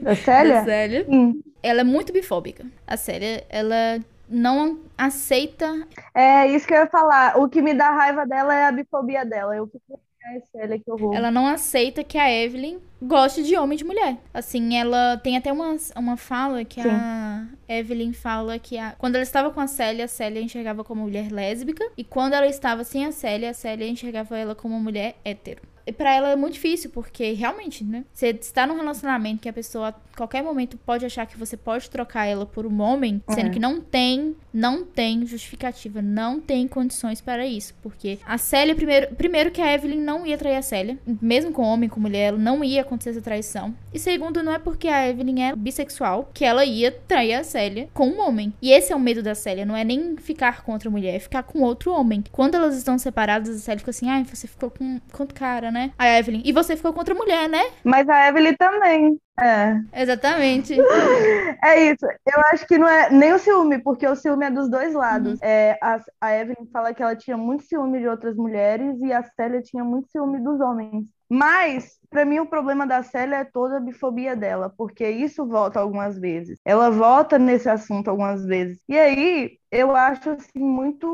Da Célia? da Célia. Sim. Ela é muito bifóbica. A Célia, ela não aceita É isso que eu ia falar. O que me dá raiva dela é a bifobia dela. Eu fico, ai, que horror. Ela não aceita que a Evelyn goste de homem e de mulher. Assim, ela tem até uma, uma fala que a Evelyn fala que a, quando ela estava com a Célia, a Célia enxergava como mulher lésbica. E quando ela estava sem a Célia, a Célia enxergava ela como mulher hétero. Para ela é muito difícil, porque realmente, né? Você está num relacionamento que a pessoa a qualquer momento pode achar que você pode trocar ela por um homem, sendo É. que não tem, não tem justificativa, não tem condições para isso, porque a Célia primeiro, primeiro que a Evelyn não ia trair a Célia, mesmo com homem, com mulher, não ia acontecer essa traição. E segundo, não é porque a Evelyn é bissexual que ela ia trair a Célia com um homem. E esse é o medo da Célia, não é nem ficar com outra mulher, é ficar com outro homem. Quando elas estão separadas, a Célia fica assim: "Ai, você ficou com outro cara, né?" A Evelyn: "E você ficou com outra mulher, né?" Mas a Evelyn também. É. Exatamente. É isso. Eu acho que não é nem o ciúme, porque o ciúme é dos dois lados. É, a, a Evelyn fala que ela tinha muito ciúme de outras mulheres e a Célia tinha muito ciúme dos homens. Mas, pra mim, o problema da Célia é toda a bifobia dela, porque isso volta algumas vezes. Ela volta nesse assunto algumas vezes. E aí, eu acho assim muito,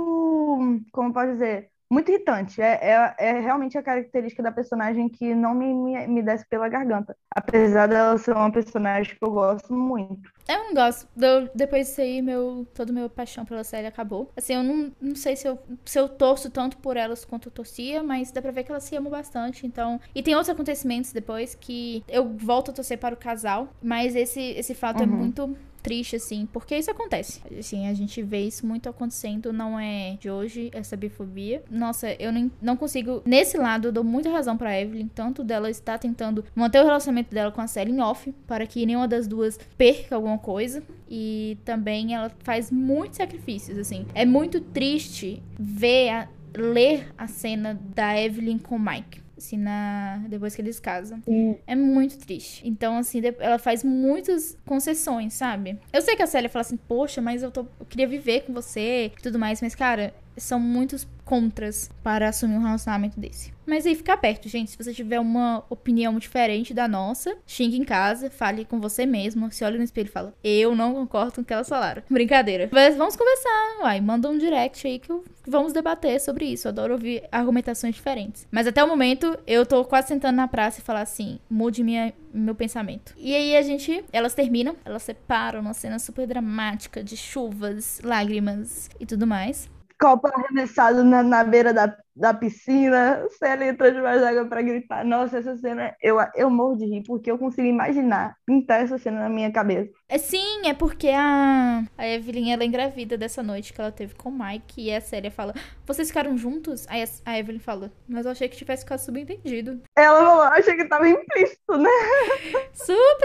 como pode dizer, muito irritante. É, é, é realmente a característica da personagem que não me, me, me desce pela garganta. Apesar dela ser uma personagem que eu gosto muito. Eu não gosto. Eu- depois disso aí, meu, todo meu paixão pela série acabou. Assim, eu não, não sei se eu, se eu torço tanto por elas quanto eu torcia, mas dá pra ver que elas se amam bastante, então... E tem outros acontecimentos depois que eu volto a torcer para o casal, mas esse, esse fato é Uhum. muito triste, assim, porque isso acontece. Assim, a gente vê isso muito acontecendo, não é de hoje, essa bifobia. Nossa, eu nem, não consigo... Nesse lado, eu dou muita razão pra Evelyn, tanto dela estar tentando manter o relacionamento dela com a Sally em off, para que nenhuma das duas perca alguma coisa. E também ela faz muitos sacrifícios, assim. É muito triste ver, a- ler a cena da Evelyn com o Mike. Assim, na... depois que eles casam. Sim. É muito triste. Então, assim, ela faz muitas concessões, sabe? Eu sei que a Célia fala assim, poxa, mas eu, tô... eu queria viver com você e tudo mais, mas, cara, são muitos contras para assumir um relacionamento desse. Mas aí fica perto, gente. Se você tiver uma opinião diferente da nossa, xingue em casa, fale com você mesmo, se olha no espelho e fala: Eu não concordo com o que elas falaram. Brincadeira. Mas vamos conversar, uai. Manda um direct aí que, eu- vamos debater sobre isso. Eu adoro ouvir argumentações diferentes. Mas até o momento, eu tô quase sentando na praça e falar assim: mude minha, meu pensamento. E aí a gente, elas terminam, elas separam uma cena super dramática de chuvas, lágrimas e tudo mais. Copo arremessado na, na beira da, da piscina, Célia entrou debaixo d'água pra gritar. Nossa, essa cena, eu, eu morro de rir, porque eu consigo imaginar, pintar essa cena na minha cabeça. É sim, é porque a, a Evelyn ela é engravida dessa noite que ela teve com o Mike e a Célia fala: Vocês ficaram juntos? Aí a, a Evelyn fala: Mas eu achei que tivesse ficado subentendido. Ela falou, achei que tava implícito, né? Surpresa!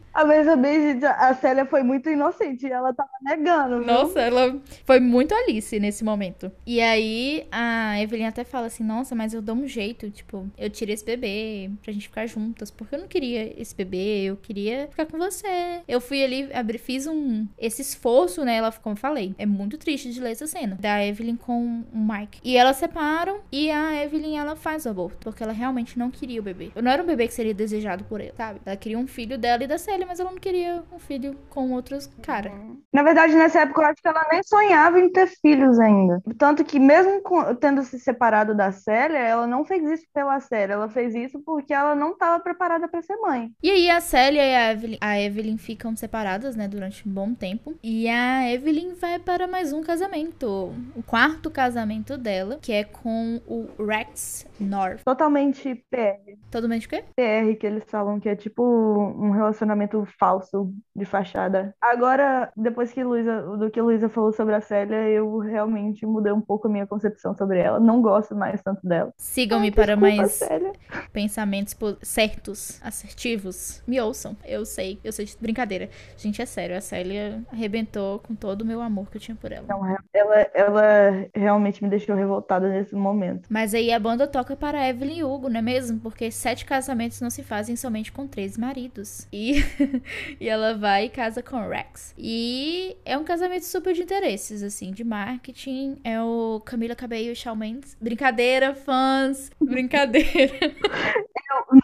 A bem, gente, a Célia foi muito inocente, ela tava negando, viu? Nossa, ela foi muito Alice nesse momento. E aí a Evelyn até fala assim: Nossa, mas eu dou um jeito. Tipo, eu tirei esse bebê pra gente ficar juntas. Porque eu não queria esse bebê, eu queria ficar com você. Eu fui ali, abri, fiz um. Esse esforço, né? Ela, como eu falei, é muito triste de ler essa cena. Da Evelyn com o Mike. E elas separam e a Evelyn ela faz o aborto. Porque ela realmente não queria o bebê. Não era um bebê que seria desejado por ela, sabe? Ela queria um filho dela e da Célia, mas ela não queria um filho com outros caras. Na verdade, nessa época, eu acho que ela nem sonhava em ter filhos ainda. Tanto que, mesmo com- tendo se separado da Célia, ela não fez isso pela Célia, ela fez isso porque ela não estava preparada para ser mãe. E aí a Célia e a Evelyn, a Evelyn ficam separadas, né, durante um bom tempo. E a Evelyn vai para mais um casamento. O quarto casamento dela, que é com o Rex North. Totalmente PR. Mundo de quê? PR, que eles falam que é tipo um relacionamento falso de fachada. Agora, depois que Luísa, do que Luísa falou sobre a Célia, eu realmente mudei um pouco a minha concepção sobre ela. Não gosto mais tanto dela. Sigam-me Ai, para desculpa, mais Célia. pensamentos certos, assertivos. Me ouçam. Eu sei, eu sei de brincadeira. Gente, é sério, a Célia arrebentou com todo o meu amor que eu tinha por ela. Não, ela, ela realmente me deixou revoltada nesse momento. Mas aí a banda toca para Evelyn e Hugo, não é mesmo? Porque sete casamentos não se fazem somente com três maridos. E, e ela vai e casa com o Rex. E é um casamento super de interesses, assim, de marketing. É o Camila Cabello e Shawn Mendes. Brincadeira, fãs. Brincadeira.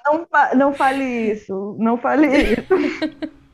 Não, fa- não fale isso, não fale isso.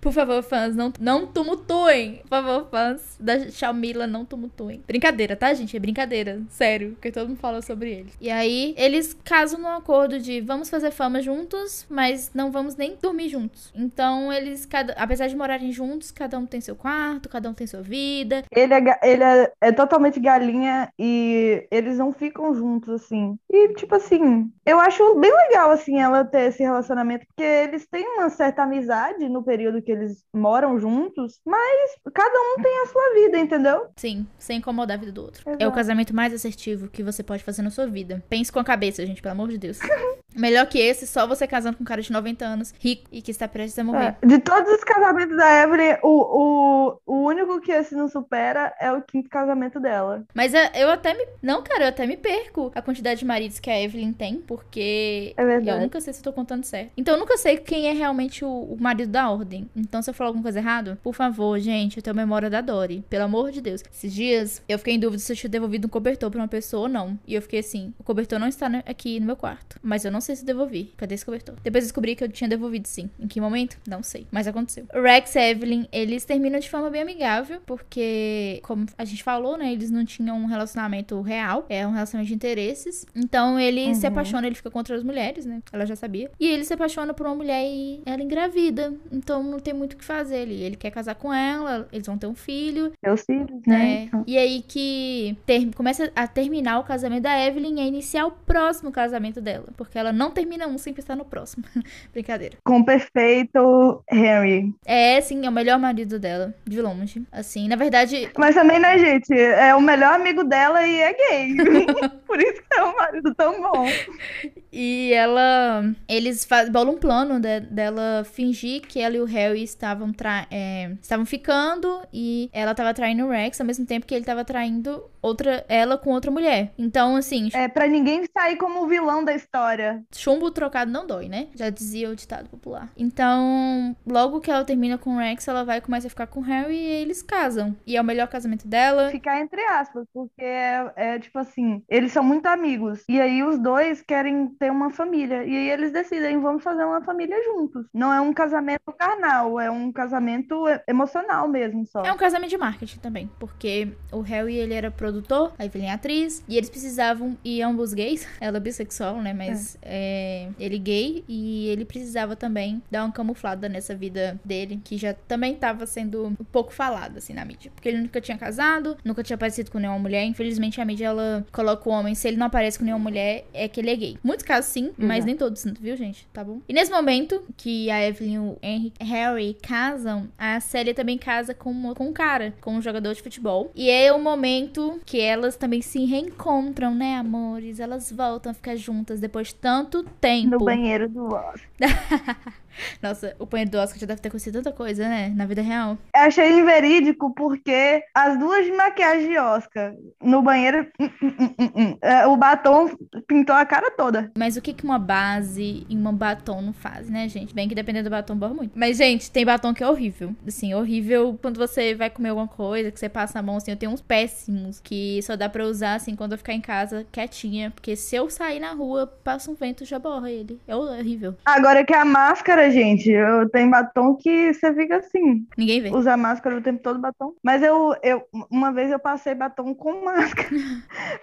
Por favor, fãs, não, não tumultuem. Por favor, fãs da Shalmila, não tumultuem. Brincadeira, tá, gente? É brincadeira. Sério, porque todo mundo fala sobre eles. E aí, eles casam num acordo de vamos fazer fama juntos, mas não vamos nem dormir juntos. Então, eles, cada, apesar de morarem juntos, cada um tem seu quarto, cada um tem sua vida. Ele é, ele é, é totalmente galinha e eles não ficam juntos, assim. E, tipo assim, eu acho bem legal, assim, ela ter esse relacionamento, porque eles têm uma certa amizade no período período que eles moram juntos, mas cada um tem a sua vida, entendeu? Sim, sem incomodar a vida do outro. Exato. É o casamento mais assertivo que você pode fazer na sua vida. Pense com a cabeça, gente, pelo amor de Deus. Melhor que esse, só você casando com um cara de 90 anos, rico e que está prestes a morrer. É. De todos os casamentos da Evelyn, o, o, o único que esse não supera é o quinto casamento dela. Mas é, eu até me. Não, cara, eu até me perco a quantidade de maridos que a Evelyn tem, porque é eu nunca sei se eu tô contando certo. Então eu nunca sei quem é realmente o, o marido da ordem ordem. Então, se eu falar alguma coisa errada, por favor, gente, eu tenho memória da Dory. Pelo amor de Deus. Esses dias, eu fiquei em dúvida se eu tinha devolvido um cobertor pra uma pessoa ou não. E eu fiquei assim: o cobertor não está aqui no meu quarto. Mas eu não sei se devolvi. Cadê esse cobertor? Depois descobri que eu tinha devolvido sim. Em que momento? Não sei. Mas aconteceu. O Rex e Evelyn, eles terminam de forma bem amigável. Porque, como a gente falou, né? Eles não tinham um relacionamento real. É um relacionamento de interesses. Então ele uhum. se apaixona, ele fica contra as mulheres, né? Ela já sabia. E ele se apaixona por uma mulher e ela engravida. Então não tem muito o que fazer ali. Ele quer casar com ela, eles vão ter um filho. Meus filhos, né? É. Então. E aí que ter, começa a terminar o casamento da Evelyn e iniciar o próximo casamento dela. Porque ela não termina um sem pensar no próximo. Brincadeira. Com o perfeito Henry. É, sim, é o melhor marido dela, de longe. Assim, na verdade. Mas também, né, gente? É o melhor amigo dela e é gay. Por isso que é um marido tão bom. E ela. Eles faz, bolam um plano de, dela fingir que ela e o Harry estavam, tra é, estavam ficando e ela tava traindo o Rex ao mesmo tempo que ele tava traindo outra, ela com outra mulher. Então, assim. É, pra ninguém sair como o vilão da história. Chumbo trocado não dói, né? Já dizia o ditado popular. Então, logo que ela termina com o Rex, ela vai começar a ficar com o Harry e eles casam. E é o melhor casamento dela. Ficar entre aspas, porque é, é tipo assim, eles são muito amigos. E aí os dois querem ter uma família. E aí eles decidem, vamos fazer uma família juntos. Não é um casamento carnal, é um casamento emocional mesmo só. É um casamento de marketing também, porque o Harry, ele era produtor, a Evelyn é atriz, e eles precisavam, e ambos gays, ela é bissexual, né, mas é. É, ele gay, e ele precisava também dar uma camuflada nessa vida dele, que já também estava sendo um pouco falada, assim, na mídia. Porque ele nunca tinha casado, nunca tinha aparecido com nenhuma mulher, infelizmente a mídia, ela coloca o homem, se ele não aparece com nenhuma mulher, é que ele é gay. Muitos casos sim, mas nem todos, viu, gente? Tá bom? E nesse momento que a Evelyn e o Henry, Harry casam, a Célia também casa com, com um cara, com um jogador de futebol. E é o momento que elas também se reencontram, né, amores? Elas voltam a ficar juntas depois de tanto tempo. No banheiro do Oscar. Nossa, o banheiro do Oscar já deve ter acontecido tanta coisa, né? Na vida real. Eu achei inverídico porque as duas de maquiagem de Oscar no banheiro, hum, hum, hum, é, o batom pintou a cara toda. Mas o que, que uma base e uma batom não faz, né, gente? Bem que dependendo do batom, borra muito. Mas, gente, tem batom que é horrível. Assim, horrível quando você vai comer alguma coisa, que você passa a mão, assim. Eu tenho uns péssimos que só dá pra usar, assim, quando eu ficar em casa quietinha. Porque se eu sair na rua, passa um vento, já borra ele. É horrível. Agora que a máscara gente. Eu tenho batom que você fica assim. Ninguém vê. Usa máscara o tempo todo batom. Mas eu, eu uma vez eu passei batom com máscara.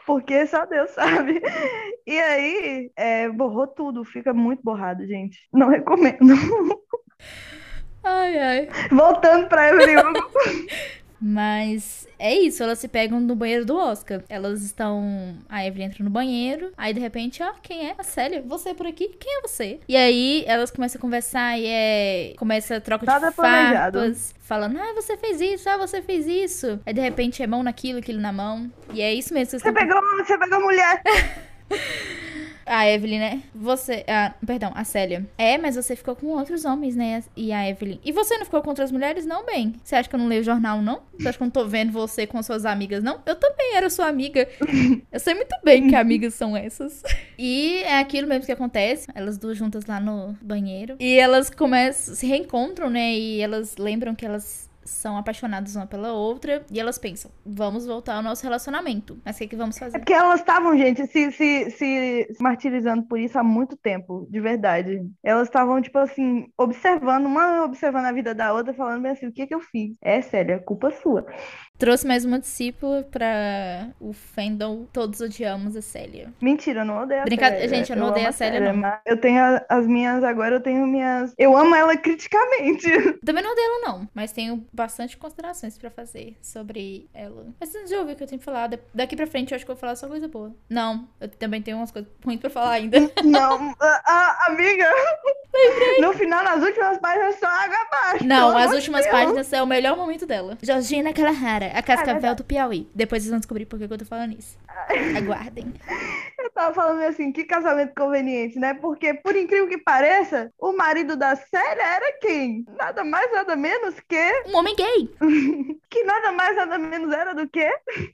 porque só Deus sabe. E aí, é, borrou tudo. Fica muito borrado, gente. Não recomendo. Ai, ai. Voltando pra Evelyn. Mas é isso, elas se pegam no banheiro do Oscar. Elas estão. A Evelyn entra no banheiro, aí de repente, ó, quem é? A Célia, você por aqui? Quem é você? E aí elas começam a conversar e é. Começa a troca Nada de farpas, falando, ah, você fez isso, ah, você fez isso. Aí de repente é mão naquilo, aquilo na mão. E é isso mesmo. Você, você pegou, você pegou mulher. A Evelyn, né? Você. Ah, perdão, a Célia. É, mas você ficou com outros homens, né? E a Evelyn. E você não ficou com outras mulheres, não, bem? Você acha que eu não leio jornal, não? Você acha que eu não tô vendo você com suas amigas, não? Eu também era sua amiga. Eu sei muito bem que amigas são essas. E é aquilo mesmo que acontece. Elas duas juntas lá no banheiro. E elas começam. Se reencontram, né? E elas lembram que elas são apaixonadas uma pela outra e elas pensam, vamos voltar ao nosso relacionamento. Mas o que, que vamos fazer? É porque elas estavam, gente, se, se, se, se martirizando por isso há muito tempo, de verdade. Elas estavam, tipo assim, observando, uma observando a vida da outra, falando bem assim, o que que eu fiz? É sério, é culpa sua. Trouxe mais uma discípula pra o fandom Todos Odiamos a Célia. Mentira, eu não odeio a Brinca... Célia. Gente, eu não amo odeio a Célia, não. mas Eu tenho as minhas, agora eu tenho minhas... Eu amo ela criticamente. Também não odeio ela, não, mas tenho bastante considerações pra fazer sobre ela. Mas você já ouviu o que eu tenho que falar? Da- Daqui pra frente eu acho que eu vou falar só coisa boa. Não, eu também tenho umas coisas ruins pra falar ainda. Não, a, a- amiga. No final, nas últimas páginas, só água abaixo. Não, as últimas de Deus. páginas é o melhor momento dela. Georgina Calahara, a cascavel verdade. do Piauí. Depois vocês vão descobrir por que eu tô falando isso. Aguardem. Eu tava falando assim, que casamento conveniente, né? Porque, por incrível que pareça, o marido da série era quem? Nada mais, nada menos que... Um homem gay. Que nada mais, nada menos era do que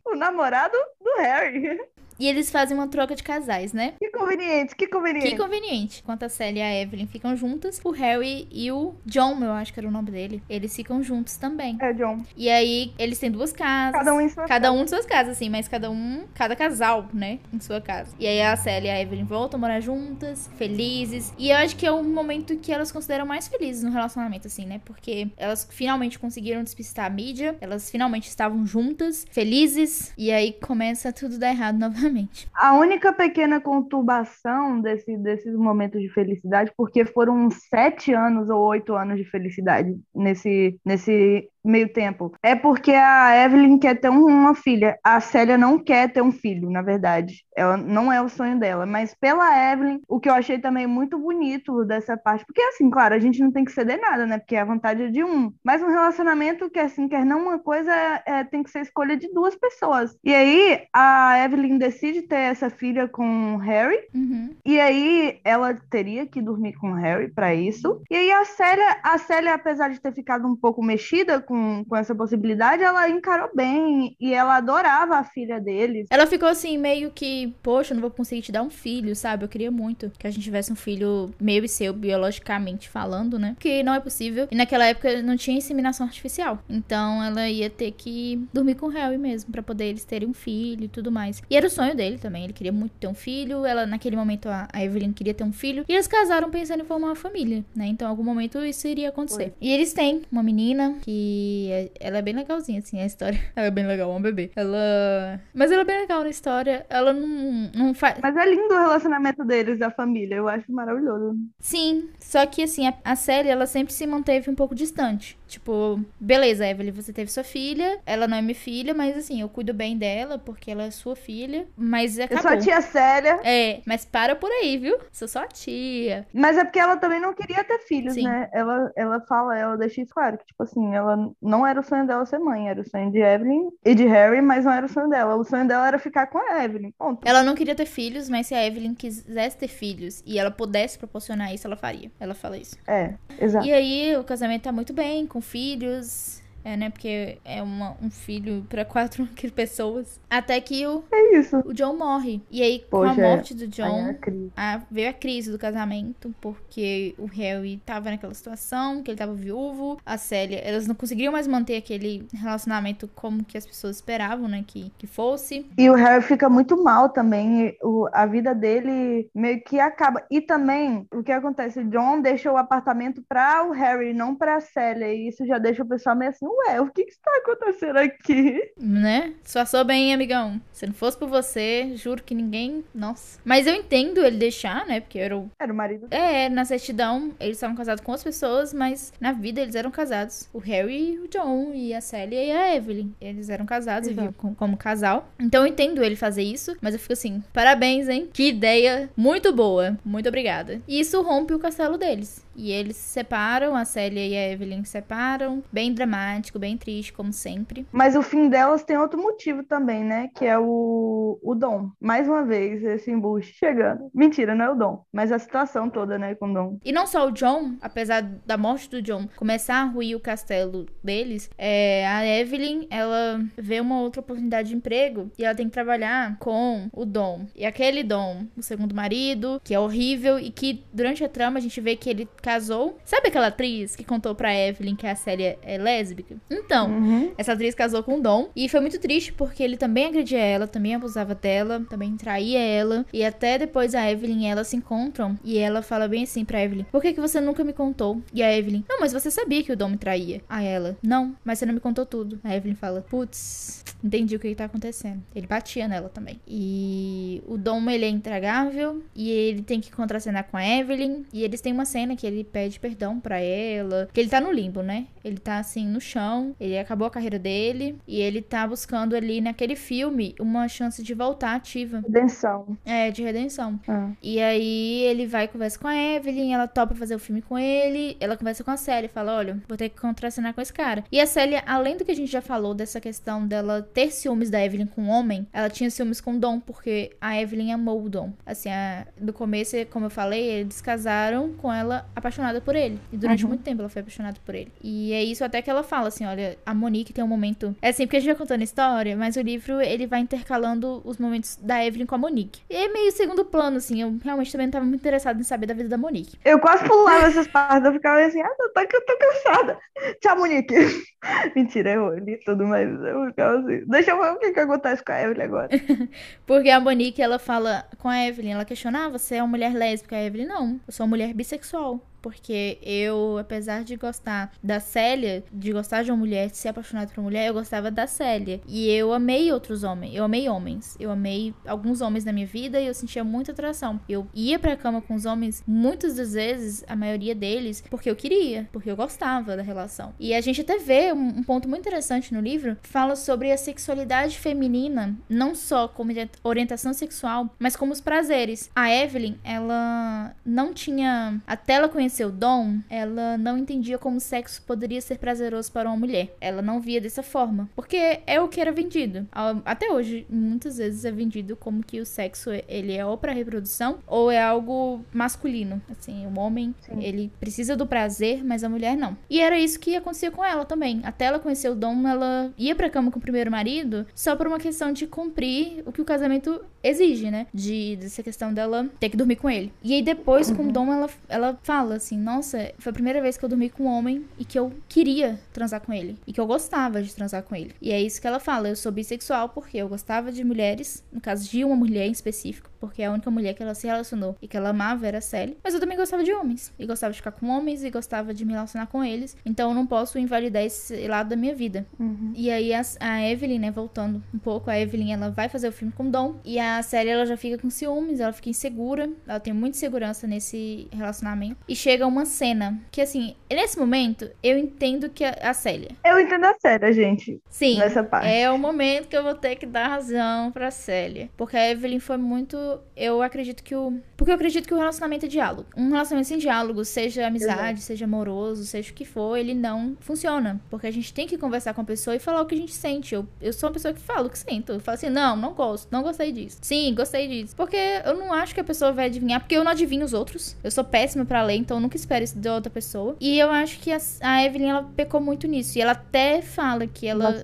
o namorado do Harry. E eles fazem uma troca de casais, né? Que conveniente, que conveniente. Que conveniente. Enquanto a Sally e a Evelyn ficam juntas, o Harry e o John, eu acho que era o nome dele, eles ficam juntos também. É, John. E aí, eles têm duas casas. Cada um em sua Cada um em suas casas, assim, mas cada um, cada casal, né, em sua casa. E aí a Sally e a Evelyn voltam a morar juntas, felizes. E eu acho que é o momento que elas consideram mais felizes no relacionamento, assim, né? Porque elas finalmente conseguiram despistar a mídia, elas finalmente estavam juntas, felizes, e aí começa tudo dar errado novamente. A única pequena conturbação desse, desses momentos de felicidade, porque foram sete anos ou oito anos de felicidade nesse, nesse meio tempo, é porque a Evelyn quer ter um- uma filha. A Célia não quer ter um filho, na verdade. Ela não é o sonho dela. Mas pela Evelyn, o que eu achei também muito bonito dessa parte, porque assim, claro, a gente não tem que ceder nada, né? Porque a vontade é de um. Mas um relacionamento que assim, quer não uma coisa, é, é- tem que ser escolha de duas pessoas. E aí a Evelyn decide ter essa filha com o Harry. Uhum. E aí ela teria que dormir com o Harry para isso. E aí a Célia, a Célia, apesar de ter ficado um pouco mexida com, com essa possibilidade, ela encarou bem e ela adorava a filha deles. Ela ficou assim, meio que, poxa, eu não vou conseguir te dar um filho, sabe? Eu queria muito que a gente tivesse um filho meu e seu, biologicamente falando, né? Porque não é possível. E naquela época não tinha inseminação artificial. Então ela ia ter que dormir com o Harry mesmo, pra poder eles terem um filho e tudo mais. E era o sonho dele também. Ele queria muito ter um filho. Ela, naquele momento, a a Evelyn queria ter um filho. E eles casaram pensando em formar uma família, né? Então, em algum momento isso iria acontecer. Foi. E eles têm uma menina que é- ela é bem legalzinha, assim, a história. Ela é bem legal, é um bebê. Ela. Mas ela é bem legal na história. Ela não, não faz. Mas é lindo o relacionamento deles, da família. Eu acho maravilhoso. Sim, só que assim, a, a série ela sempre se manteve um pouco distante. Tipo, beleza, Evelyn, você teve sua filha, ela não é minha filha, mas assim, eu cuido bem dela porque ela é sua filha, mas Eu acabou. sou a tia Célia. É, mas para por aí, viu? Sou só a tia. Mas é porque ela também não queria ter filhos, Sim. né? Ela, ela fala, ela deixa isso claro, que, tipo assim, ela não era o sonho dela ser mãe, era o sonho de Evelyn e de Harry, mas não era o sonho dela. O sonho dela era ficar com a Evelyn. Ponto. Ela não queria ter filhos, mas se a Evelyn quisesse ter filhos e ela pudesse proporcionar isso, ela faria. Ela fala isso. É, exato. E aí o casamento tá muito bem, com filhos. É, né? Porque é uma, um filho pra quatro pessoas. Até que o, É isso. o John morre. E aí, com Poxa, a morte do Aí John, a- veio a crise do casamento, porque o Harry tava naquela situação, que ele tava viúvo, a Célia, elas não conseguiriam mais manter aquele relacionamento como que as pessoas esperavam, né, que, que fosse. E o Harry fica muito mal também. o- a vida dele meio que acaba. E também, o que acontece? O John deixa o apartamento para o Harry, não para a Célia. E isso já deixa o pessoal meio assim: ué, o que que está acontecendo aqui? Né? Disfarçou bem, amigão. Se não fosse por você, juro que ninguém. Nossa. Mas eu entendo ele deixar, né? Porque era o. Era o marido. É, na certidão eles estavam casados com outras pessoas, mas na vida eles eram casados. O Harry e o John, e a Célia e a Evelyn. Eles eram casados e Exato. viviam com- como casal. Então eu entendo ele fazer isso, mas eu fico assim: parabéns, hein? Que ideia muito boa. Muito obrigada. E isso rompe o castelo deles. E eles se separam, a Célia e a Evelyn se separam. Bem dramático, bem triste, como sempre. Mas o fim delas tem outro motivo também, né? Que é o, o Dom. Mais uma vez, esse embuste chegando. Mentira, não é o Dom. Mas a situação toda, né, com o Dom. E não só o John, apesar da morte do John começar a ruir o castelo deles, é, a Evelyn, ela vê uma outra oportunidade de emprego e ela tem que trabalhar com o Dom. E aquele Dom, o segundo marido, que é horrível e que durante a trama a gente vê que ele casou. Sabe aquela atriz que contou pra Evelyn que a Célia é lésbica? Então, uhum. essa atriz casou com o Dom e foi muito triste porque ele também agredia ela, também abusava dela, também traía ela. E até depois a Evelyn e ela se encontram e ela fala bem assim pra Evelyn: Por que, que você nunca me contou? E a Evelyn: Não, mas você sabia que o Dom me traía. A ela: Não, mas você não me contou tudo. A Evelyn fala: Putz, entendi o que, que tá acontecendo. Ele batia nela também. E o Dom, ele é intragável e ele tem que contracenar com a Evelyn. E eles têm uma cena que ele pede perdão para ela. Que ele tá no limbo, né? Ele tá assim no chão. Ele acabou a carreira dele. E ele tá buscando ali naquele filme uma chance de voltar ativa. Redenção. É, de redenção. Ah. E aí ele vai conversa com a Evelyn. Ela topa fazer o filme com ele. Ela conversa com a Célia. Fala: Olha, vou ter que contracenar com esse cara. E a Célia, além do que a gente já falou dessa questão dela ter ciúmes da Evelyn com o homem, ela tinha ciúmes com o Dom, porque a Evelyn amou o Dom. Assim, a, do começo, como eu falei, eles casaram com ela apaixonada por ele. E durante uhum. muito tempo ela foi apaixonada por ele. E é isso até que ela fala, assim, olha, a Monique tem um momento... É assim, porque a gente vai contando a história, mas o livro, ele vai intercalando os momentos da Evelyn com a Monique. E é meio segundo plano, assim, eu realmente também não tava muito interessada em saber da vida da Monique. Eu quase pulava essas partes, eu ficava assim, ah, tô, tô, tô cansada. Tchau, Monique. Mentira, eu li tudo, mas eu ficava assim, deixa eu ver o que que acontece com a Evelyn agora. porque a Monique, ela fala com a Evelyn, ela questiona, ah, você é uma mulher lésbica? A Evelyn, não, eu sou uma mulher bissexual. Porque eu, apesar de gostar da Célia, de gostar de uma mulher, de ser apaixonada por uma mulher, eu gostava da Célia. E eu amei outros homens. Eu amei homens. Eu amei alguns homens na minha vida e eu sentia muita atração. Eu ia pra cama com os homens muitas das vezes, a maioria deles, porque eu queria, porque eu gostava da relação. E a gente até vê um, um ponto muito interessante no livro, fala sobre a sexualidade feminina, não só como orientação sexual, mas como os prazeres. A Evelyn, ela não tinha, até ela conhecer conheceu Dom, ela não entendia como o sexo poderia ser prazeroso para uma mulher. Ela não via dessa forma, porque é o que era vendido. Até hoje, muitas vezes é vendido como que o sexo ele é ou para reprodução ou é algo masculino. Assim, o homem, Sim. ele precisa do prazer, mas a mulher não. E era isso que acontecia com ela também. Até ela conhecer o Dom, ela ia pra cama com o primeiro marido só por uma questão de cumprir o que o casamento exige, né? De dessa questão dela ter que dormir com ele. E aí depois, com o Dom, ela, ela fala assim: Nossa, foi a primeira vez que eu dormi com um homem e que eu queria transar com ele. E que eu gostava de transar com ele. E é isso que ela fala: Eu sou bissexual porque eu gostava de mulheres, no caso de uma mulher em específico, porque a única mulher que ela se relacionou e que ela amava era a Sally. Mas eu também gostava de homens. E gostava de ficar com homens e gostava de me relacionar com eles. Então eu não posso invalidar esse lado da minha vida. Uhum. E aí a, a, Evelyn, né, voltando um pouco, a Evelyn ela vai fazer o filme com o Dom. E a Sally ela já fica com ciúmes, ela fica insegura. Ela tem muita insegurança nesse relacionamento. E chega uma cena que, assim, nesse momento, eu entendo que a, a Célia. Eu entendo a Célia, gente. Sim. Nessa parte. É o momento que eu vou ter que dar razão pra Célia. Porque a Evelyn foi muito eu acredito que o. Porque eu acredito que o relacionamento é diálogo. Um relacionamento sem diálogo, seja amizade, Exato. seja amoroso, seja o que for, ele não funciona. Porque a gente tem que conversar com a pessoa e falar o que a gente sente. Eu, eu sou uma pessoa que fala o que sinto. Eu falo assim, não, não gosto, não gostei disso. Sim, gostei disso. Porque eu não acho que a pessoa vai adivinhar, porque eu não adivinho os outros. Eu sou péssima para ler, então eu nunca espero isso da outra pessoa. E eu acho que a, a Evelyn, ela pecou muito nisso. E ela até fala que ela.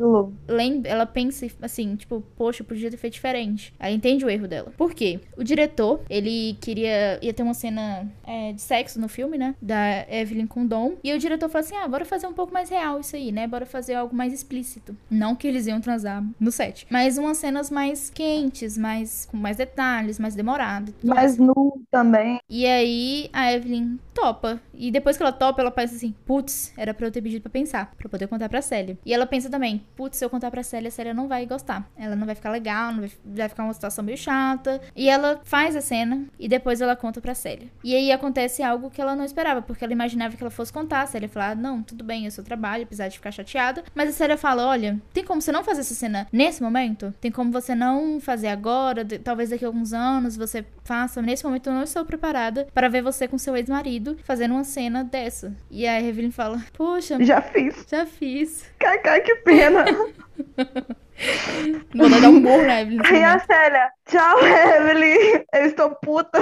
Lembra, ela pensa assim, tipo, poxa, eu podia ter feito diferente. Ela entende o erro dela. Por quê? O diretor, ele queria. ia ter uma cena é, de sexo no filme, né? Da Evelyn com Dom. E o diretor falou assim: ah, bora fazer um pouco mais real isso aí, né? Bora fazer algo mais explícito. Não que eles iam transar no set. Mas umas cenas mais quentes, mais com mais detalhes, mais demorado. Mais nu também. E aí a Evelyn topa. E depois que ela topa, ela pensa assim: putz, era pra eu ter pedido pra pensar, pra poder contar pra Célia. E ela pensa também: putz, se eu contar pra Célia, a Célia não vai gostar. Ela não vai ficar legal, não vai, vai ficar uma situação meio chata. E ela faz a cena e depois ela conta pra Célia. E aí acontece algo que ela não esperava, porque ela imaginava que ela fosse contar. A Célia fala: não, tudo bem, é seu trabalho, apesar de ficar chateada. Mas a Célia fala: olha, tem como você não fazer essa cena nesse momento? Tem como você não fazer agora? De, talvez daqui a alguns anos você faça. Nesse momento eu não estou preparada para ver você com seu ex-marido fazendo uma cena dessa. E a Evelyn fala: Poxa, já fiz. Já fiz. Cacá, que pena. Vou dar um burro na Evelyn. Aí a Célia, tchau, Evelyn. Eu estou puta.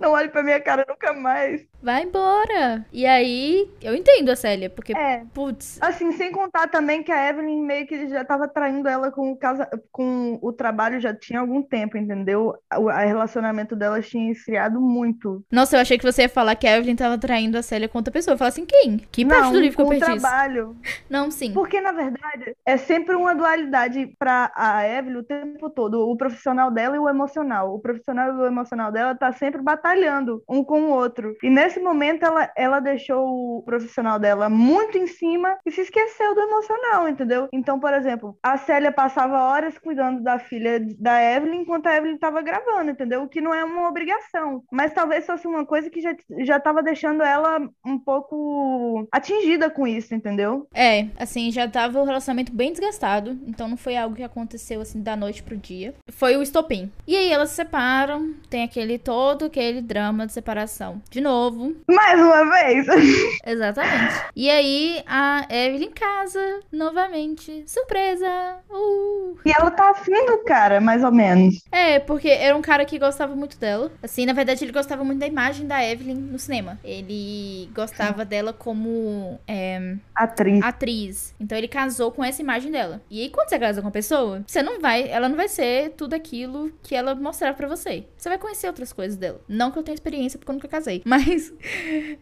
Não olhe pra minha cara nunca mais. Vai embora. E aí, eu entendo a Célia, porque, É. putz, Assim, sem contar também que a Evelyn meio que já tava traindo ela com o, casa... com o trabalho já tinha algum tempo, entendeu? O relacionamento delas tinha esfriado muito. Nossa, eu achei que você ia falar que a Evelyn tava traindo a Célia com outra pessoa. Eu falei assim, quem? Que parte Não, do livro que eu perdi trabalho. Não, sim. Porque, na verdade, é sempre uma dualidade para a Evelyn o tempo todo, o profissional dela e o emocional. O profissional e o emocional dela tá sempre batalhando um com o outro. E nesse momento ela, ela deixou o profissional dela muito em cima e se esqueceu do emocional, entendeu? Então, por exemplo, a Célia passava horas cuidando da filha da Evelyn enquanto a Evelyn estava gravando, entendeu? O que não é uma obrigação. Mas talvez fosse uma coisa que já, já tava deixando ela um pouco atingida com isso, entendeu? É, assim, já tava o relacionamento bem desgastado, então não foi algo que aconteceu assim da noite pro dia. Foi o estopim. E aí elas se separam, tem aquele todo aquele drama de separação. De novo, Mais uma vez. exatamente. E aí a Evelyn casa novamente. Surpresa! Uh! E ela tá afim do cara, mais ou menos. É, porque era um cara que gostava muito dela. Assim, na verdade, ele gostava muito da imagem da Evelyn no cinema. Ele gostava dela como é, Atriz. atriz. Então ele casou com essa imagem dela. E aí, quando você casa com a pessoa, você não vai. Ela não vai ser tudo aquilo que ela mostrar pra você. Você vai conhecer outras coisas dela. Não que eu tenha experiência, porque eu nunca casei. Mas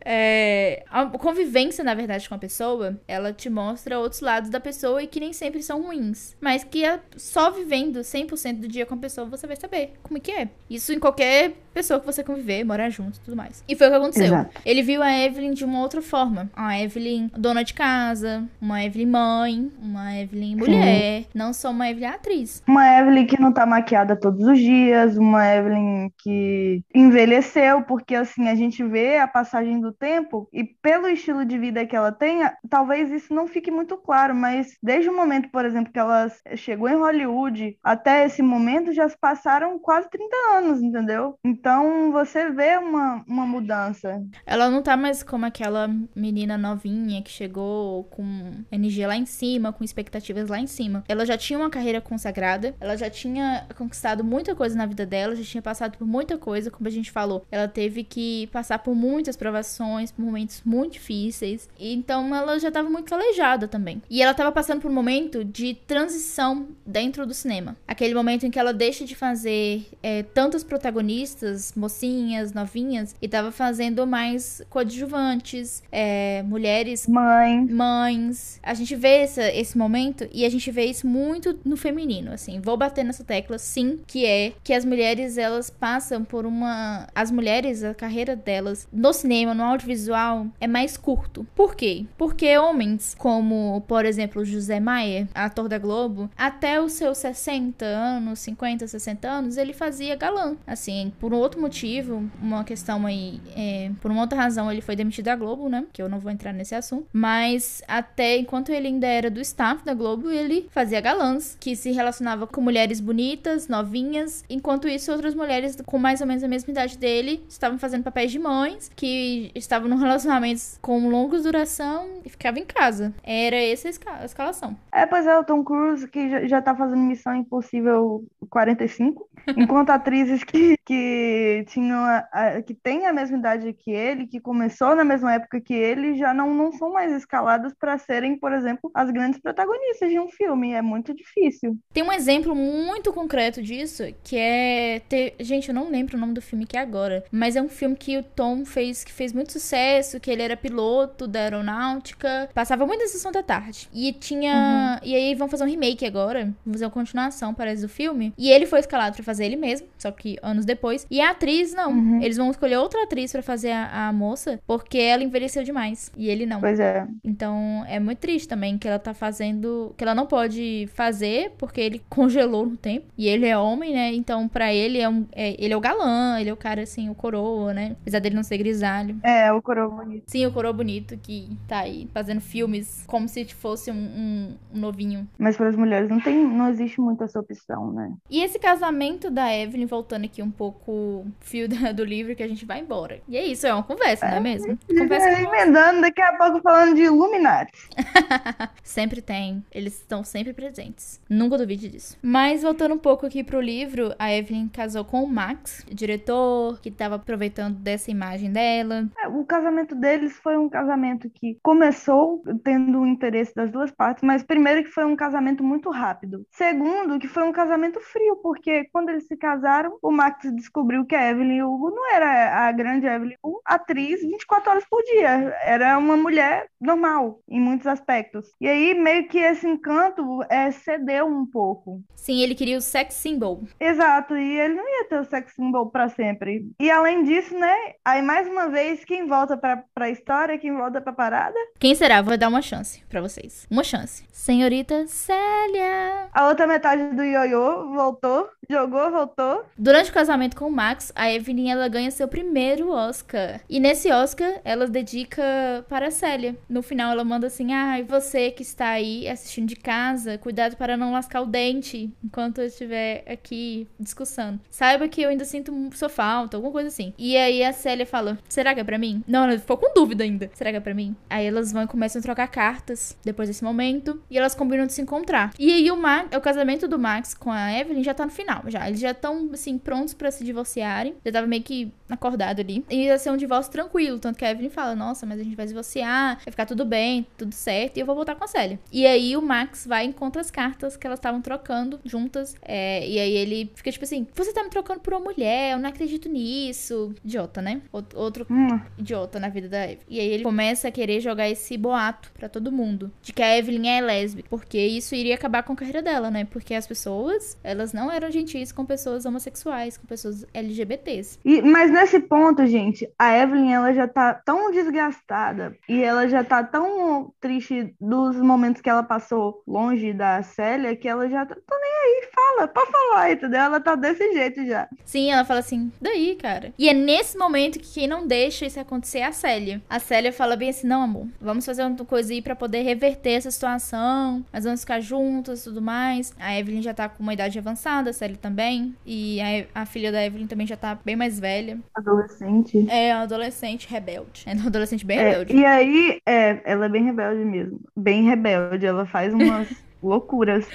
é, a convivência, na verdade, com a pessoa, ela te mostra outros lados da pessoa e que nem sempre são ruins. Mas que é só vivendo 100% do dia com a pessoa, você vai saber como é que é. Isso em qualquer pessoa que você conviver, morar junto e tudo mais. E foi o que aconteceu. Exato. Ele viu a Evelyn de uma outra forma. A Evelyn dona de casa, uma Evelyn mãe, uma Evelyn mulher, não só uma Evelyn atriz. Uma Evelyn que não tá maquiada todos os dias, uma Evelyn que envelheceu, porque assim, a gente vê a passagem do tempo e pelo estilo de vida que ela tem, talvez isso não fique muito claro, mas desde o momento, por exemplo, que ela chegou em Hollywood até esse momento já se passaram quase 30 anos, entendeu? Então você vê uma, uma mudança. Ela não tá mais como aquela menina novinha que chegou com energia lá em cima, com expectativas lá em cima. Ela já tinha uma carreira consagrada, ela já tinha conquistado muita coisa na vida dela, já tinha passado por muita coisa, como a gente falou. Ela teve que passar por muitas provações, por momentos muito difíceis. Então ela já tava muito calejada também. E ela tava passando por um momento de transição dentro do cinema. Aquele momento em que ela deixa de fazer é, tantas protagonistas, mocinhas, novinhas, e tava fazendo mais coadjuvantes, é, mulheres Mãe, mães. A gente vê essa- esse momento e a gente vê isso muito no feminino, assim. Vou bater nessa tecla, sim, que é que as mulheres, elas passam por uma... As mulheres, a carreira delas no cinema, no audiovisual, é mais curto. Por quê? Porque homens, como, por exemplo, José Maier, ator da Globo, até os seus 60 anos, 50, 60 anos, ele fazia galã. Assim, por um outro motivo, uma questão aí, é, por uma outra razão, ele foi demitido da Globo, né? Que eu não vou entrar nesse assunto. Mas até enquanto ele ainda era do staff da Globo, ele fazia galãs, que se relacionava com mulheres bonitas, novinhas. Enquanto isso, outras mulheres com mais ou menos a mesma idade dele estavam fazendo papéis de mães, que estavam num relacionamento com longa duração e ficavam em casa. Era essa a escalação. É, pois é, o Tom Cruise que já, já tá fazendo Missão Impossível 45, enquanto atrizes que, que tinham a, a- que têm a mesma idade que ele, que começou na mesma época que ele, já não, não são mais escaladas para serem, por exemplo, as grandes protagonistas de um filme. É muito difícil. Tem um exemplo muito concreto disso, que é. ter- Gente, eu não lembro o nome do filme que é agora. Mas é um filme que o Tom fez que fez muito sucesso, que ele era piloto da aeronáutica. Passava muito na sessão da tarde. E tinha. E aí vão fazer um remake agora. Vão fazer uma continuação, parece, do filme. E ele foi escalado pra fazer ele mesmo, só que anos depois. E a atriz, não. Eles vão escolher outra atriz pra fazer a, a moça, porque ela envelheceu demais. E ele não. Pois é. Então é muito triste também que ela tá fazendo. Que ela não pode fazer porque ele congelou no tempo. E ele é homem, né? Então pra ele é um. é- ele é o galã, ele é o cara assim, o coroa, né? Apesar dele não ser grisalho. É, o coroa bonito. Sim, o coroa bonito que tá aí fazendo filmes como se fosse um, um- um novinho. Mas para as mulheres não tem, não existe muito essa opção, né? E esse casamento da Evelyn, voltando aqui um pouco o fio do livro, que a gente vai embora. E é isso, é uma conversa, não é mesmo? Conversa É, emendando daqui a pouco falando de Illuminati. Sempre tem. Eles estão sempre presentes. Nunca duvide disso. Mas voltando um pouco aqui pro livro, a Evelyn casou com o Max, o diretor, que tava aproveitando dessa imagem dela. É, o casamento deles foi um casamento que começou tendo o interesse das duas partes, mas primeiro que foi um casamento muito rápido. Segundo, que foi um casamento frio, porque quando eles se casaram, o Max descobriu que a Evelyn Hugo não era a grande Evelyn Hugo, atriz 24 horas por dia. Era uma mulher normal, em muitos aspectos. E aí, meio que esse encanto é, cedeu um pouco. Sim, ele queria o sex symbol. Exato, e ele não ia ter o sex symbol para sempre. E além disso, né, aí mais uma vez, quem volta pra, pra história, quem volta pra parada? Quem será? Vou dar uma chance para vocês. Uma chance. Senhorita Célia. A outra metade do ioiô voltou, jogou, voltou. Durante o casamento com o Max, a Evelyn ela ganha seu primeiro Oscar. E nesse Oscar, ela dedica para a Célia. No final, ela manda assim: Ah, você que está aí assistindo de casa, cuidado para não lascar o dente enquanto eu estiver aqui discussando. Saiba que eu ainda sinto sua falta, alguma coisa assim. E aí a Célia fala: Será que é pra mim? Não, ela ficou com dúvida ainda. Será que é pra mim? Aí elas vão e começam a trocar cartas depois desse momento. E elas combinam de se encontrar. E aí o, o casamento do Max com a Evelyn já tá no final. Já. Eles já estão, assim, prontos para se divorciarem. Já tava meio que acordado ali. E ia ser um divórcio tranquilo. Tanto que a Evelyn fala: Nossa, mas a gente vai divorciar, vai ficar tudo bem, tudo certo. E eu vou voltar com a Célia. E aí o Max vai e encontra as cartas que elas estavam trocando juntas. É, e aí ele fica tipo assim: Você tá me trocando por uma mulher, eu não acredito nisso. Idiota, né? Outro Hum. idiota na vida da Evelyn. E aí ele começa a querer jogar esse boato pra todo mundo. De que a Evelyn é lésbica. Porque isso iria acabar com a carreira dela, né? Porque as pessoas, elas não eram gentis com pessoas homossexuais, com pessoas LGBTs. E, mas nesse ponto, gente, a Evelyn ela já tá tão desgastada e ela já tá tão triste dos momentos que ela passou longe da Célia que ela já tá tô nem aí, fala, pode falar, entendeu? Ela tá desse jeito já. Sim, ela fala assim, daí, cara. E é nesse momento que quem não deixa isso acontecer é a Célia. A Célia fala bem assim, não, amor, vamos fazer uma coisa aí pra poder reverter essa situação, mas vamos ficar juntas e tudo mais. A Evelyn já tá com uma idade avançada, a Célia também. E a, a filha da Evelyn também já tá bem mais velha. Adolescente. É uma adolescente rebelde. É uma adolescente bem É, rebelde. e aí, é, ela é bem rebelde mesmo. Bem rebelde. Ela faz umas loucuras.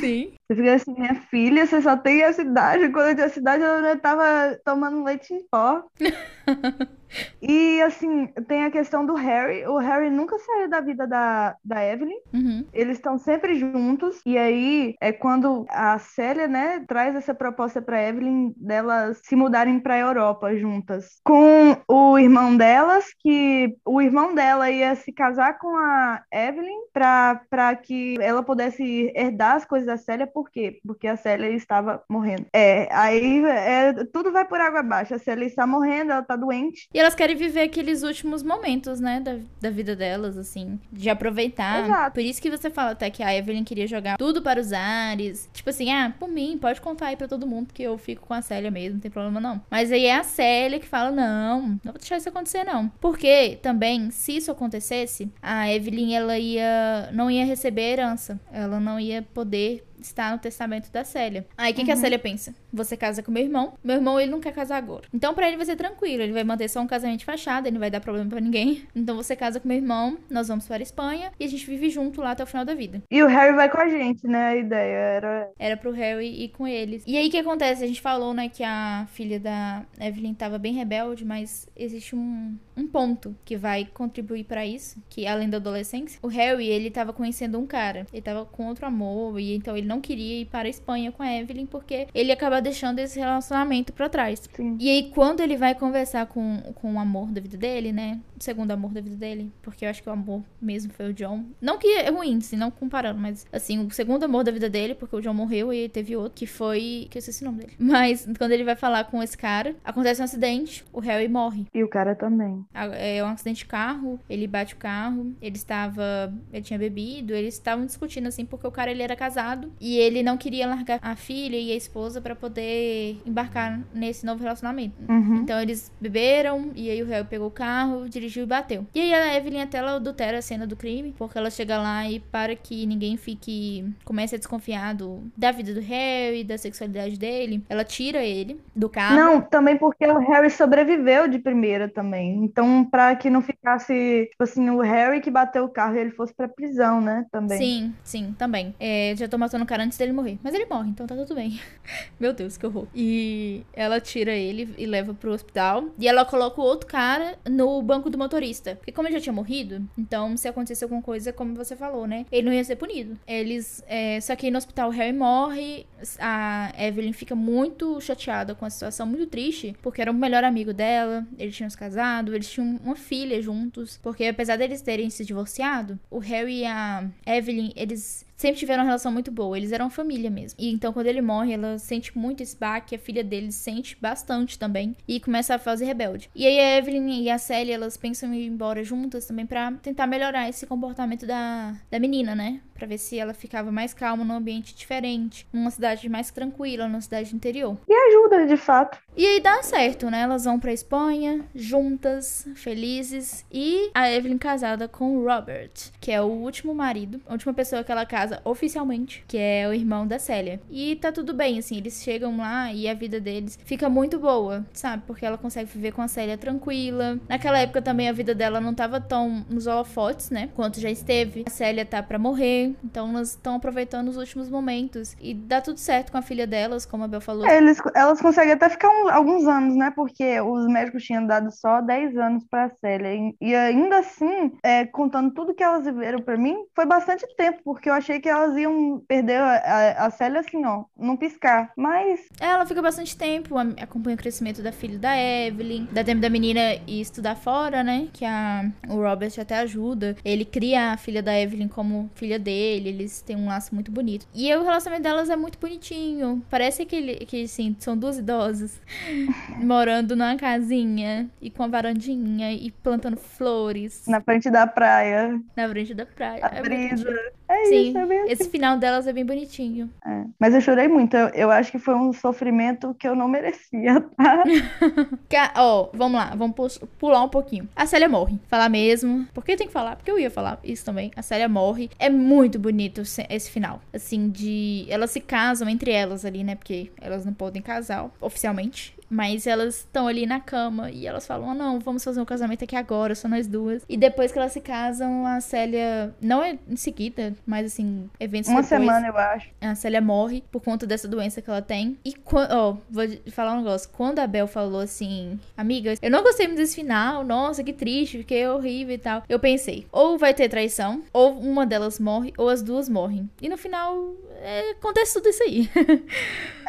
Sim. Você fica assim, minha filha, você só tem essa idade. Quando eu tinha essa idade, eu já tava tomando leite em pó. E assim, tem a questão do Harry. O Harry nunca saiu da vida da, da Evelyn. Uhum. Eles estão sempre juntos. E aí é quando a Célia, né, traz essa proposta pra Evelyn delas se mudarem pra Europa juntas. Com o irmão delas, que o irmão dela ia se casar com a Evelyn pra, pra que ela pudesse herdar as coisas da Célia. Por quê? Porque a Célia estava morrendo. É, aí é, tudo vai por água abaixo. A Célia está morrendo, ela tá doente. E elas querem viver aqueles últimos momentos, né, da, da vida delas, assim, de aproveitar. Exato. Por isso que você fala até que a Evelyn queria jogar tudo para os ares. Tipo assim, ah, por mim, pode contar aí pra todo mundo que eu fico com a Célia mesmo, não tem problema não. Mas aí é a Célia que fala, não, não vou deixar isso acontecer não. Porque também, se isso acontecesse, a Evelyn, ela ia, não ia receber herança. Ela não ia poder estar no testamento da Célia. Aí o que, que a Célia pensa? Você casa com meu irmão. Meu irmão, ele não quer casar agora. Então, pra ele vai ser tranquilo. Ele vai manter só um casamento de fachada. Ele não vai dar problema pra ninguém. Então, você casa com meu irmão. Nós vamos para a Espanha. E a gente vive junto lá até o final da vida. E o Harry vai com a gente, né? A ideia era. Era pro Harry ir com eles. E aí o que acontece? A gente falou, né, que a filha da Evelyn tava bem rebelde, mas existe um, um ponto que vai contribuir pra isso, que além da adolescência, o Harry, ele tava conhecendo um cara. Ele tava com outro amor e então ele não queria ir para a Espanha com a Evelyn porque ele ia acabar deixando esse relacionamento pra trás. Sim. E aí quando ele vai conversar com, com o amor da vida dele, né, o segundo amor da vida dele, porque eu acho que o amor mesmo foi o John. Não que é ruim, assim, não comparando, mas assim, o segundo amor da vida dele, porque o John morreu e teve outro, que foi. que eu esqueci o nome dele. Mas quando ele vai falar com esse cara, acontece um acidente, o Harry morre. E o cara também. É um acidente de carro, ele bate o carro, ele estava. Ele tinha bebido, eles estavam discutindo assim, porque o cara ele era casado e ele não queria largar a filha e a esposa pra poder embarcar nesse novo relacionamento. Uhum. Então eles beberam e aí o Harry pegou o carro, dirigiu e bateu. E aí a Evelyn até ela adultera a cena do crime, porque ela chega lá e para que ninguém fique comece a desconfiar do, da vida do Harry, da sexualidade dele, ela tira ele do carro. Não, também porque o Harry sobreviveu de primeira também. Então, para que não ficasse, tipo assim, o Harry que bateu o carro e ele fosse pra prisão, né? Também. Sim, sim, também. É, já tô matando o cara antes dele morrer. Mas ele morre, então tá tudo bem. Meu Deus, que horror. E ela tira ele e leva pro hospital. E ela coloca o outro cara no banco do motorista. Porque como ele já tinha morrido, então se acontecesse alguma coisa, como você falou, né? Ele não ia ser punido. Eles. É, só que no hospital o Harry morre. A Evelyn fica muito chateada com a situação, muito triste. Porque era o melhor amigo dela. Eles tinham se casado, tinham uma filha juntos. Porque apesar deles terem se divorciado, o Harry e a Evelyn, eles sempre tiveram uma relação muito boa. Eles eram família mesmo. E então, quando ele morre, ela sente muito esse baque. A filha dele sente bastante também. E começa a fazer rebelde. E aí a Evelyn e a Sally, elas pensam em ir embora juntas também para tentar melhorar esse comportamento da, da menina, né? Pra ver se ela ficava mais calma num ambiente diferente. Numa cidade mais tranquila, numa cidade interior. E ajuda, de fato. E aí dá certo, né? Elas vão pra Espanha, juntas, felizes. E a Evelyn casada com o Robert, que é o último marido, a última pessoa que ela casa oficialmente, que é o irmão da Célia. E tá tudo bem, assim, eles chegam lá e a vida deles fica muito boa, sabe? Porque ela consegue viver com a Célia tranquila. Naquela época também a vida dela não tava tão nos holofotes, né? Quanto já esteve. A Célia tá pra morrer, então elas estão aproveitando os últimos momentos. E dá tudo certo com a filha delas, como a Bel falou. É, eles, elas conseguem até ficar um, alguns anos, né? Porque os médicos tinham dado só 10 anos pra Célia. E, e ainda assim, é, contando tudo que elas viveram pra mim, foi bastante tempo, porque eu achei que elas iam perder a, a, Célia assim, ó, não piscar. Mas. Ela fica bastante tempo, acompanha o crescimento da filha da Evelyn, dá tempo da menina ir estudar fora, né? Que a, o Robert até ajuda. Ele cria a filha da Evelyn como filha dele, eles têm um laço muito bonito. E o relacionamento delas é muito bonitinho. Parece que, ele, que sim, são duas idosas morando numa casinha e com a varandinha e plantando flores. Na frente da praia. Na frente da praia. A é brisa. É Sim, isso, é bem assim. esse final delas é bem bonitinho. É. Mas eu chorei muito. Eu, eu acho que foi um sofrimento que eu não merecia, tá? Ó, oh, vamos lá, vamos pular um pouquinho. A Célia morre. Falar mesmo. Por que tem que falar? Porque eu ia falar isso também. A Célia morre. É muito bonito esse final. Assim, de. Elas se casam entre elas ali, né? Porque elas não podem casar oficialmente. Mas elas estão ali na cama e elas falam: oh, não, vamos fazer um casamento aqui agora, só nós duas. E depois que elas se casam, a Célia. Não é em seguida, mas assim, eventos Uma depois, semana, eu acho. A Célia morre por conta dessa doença que ela tem. E quando. Ó, oh, vou falar um negócio. Quando a Bel falou assim: Amiga, eu não gostei muito desse final, nossa, que triste, fiquei horrível e tal. Eu pensei: ou vai ter traição, ou uma delas morre, ou as duas morrem. E no final, é, acontece tudo isso aí.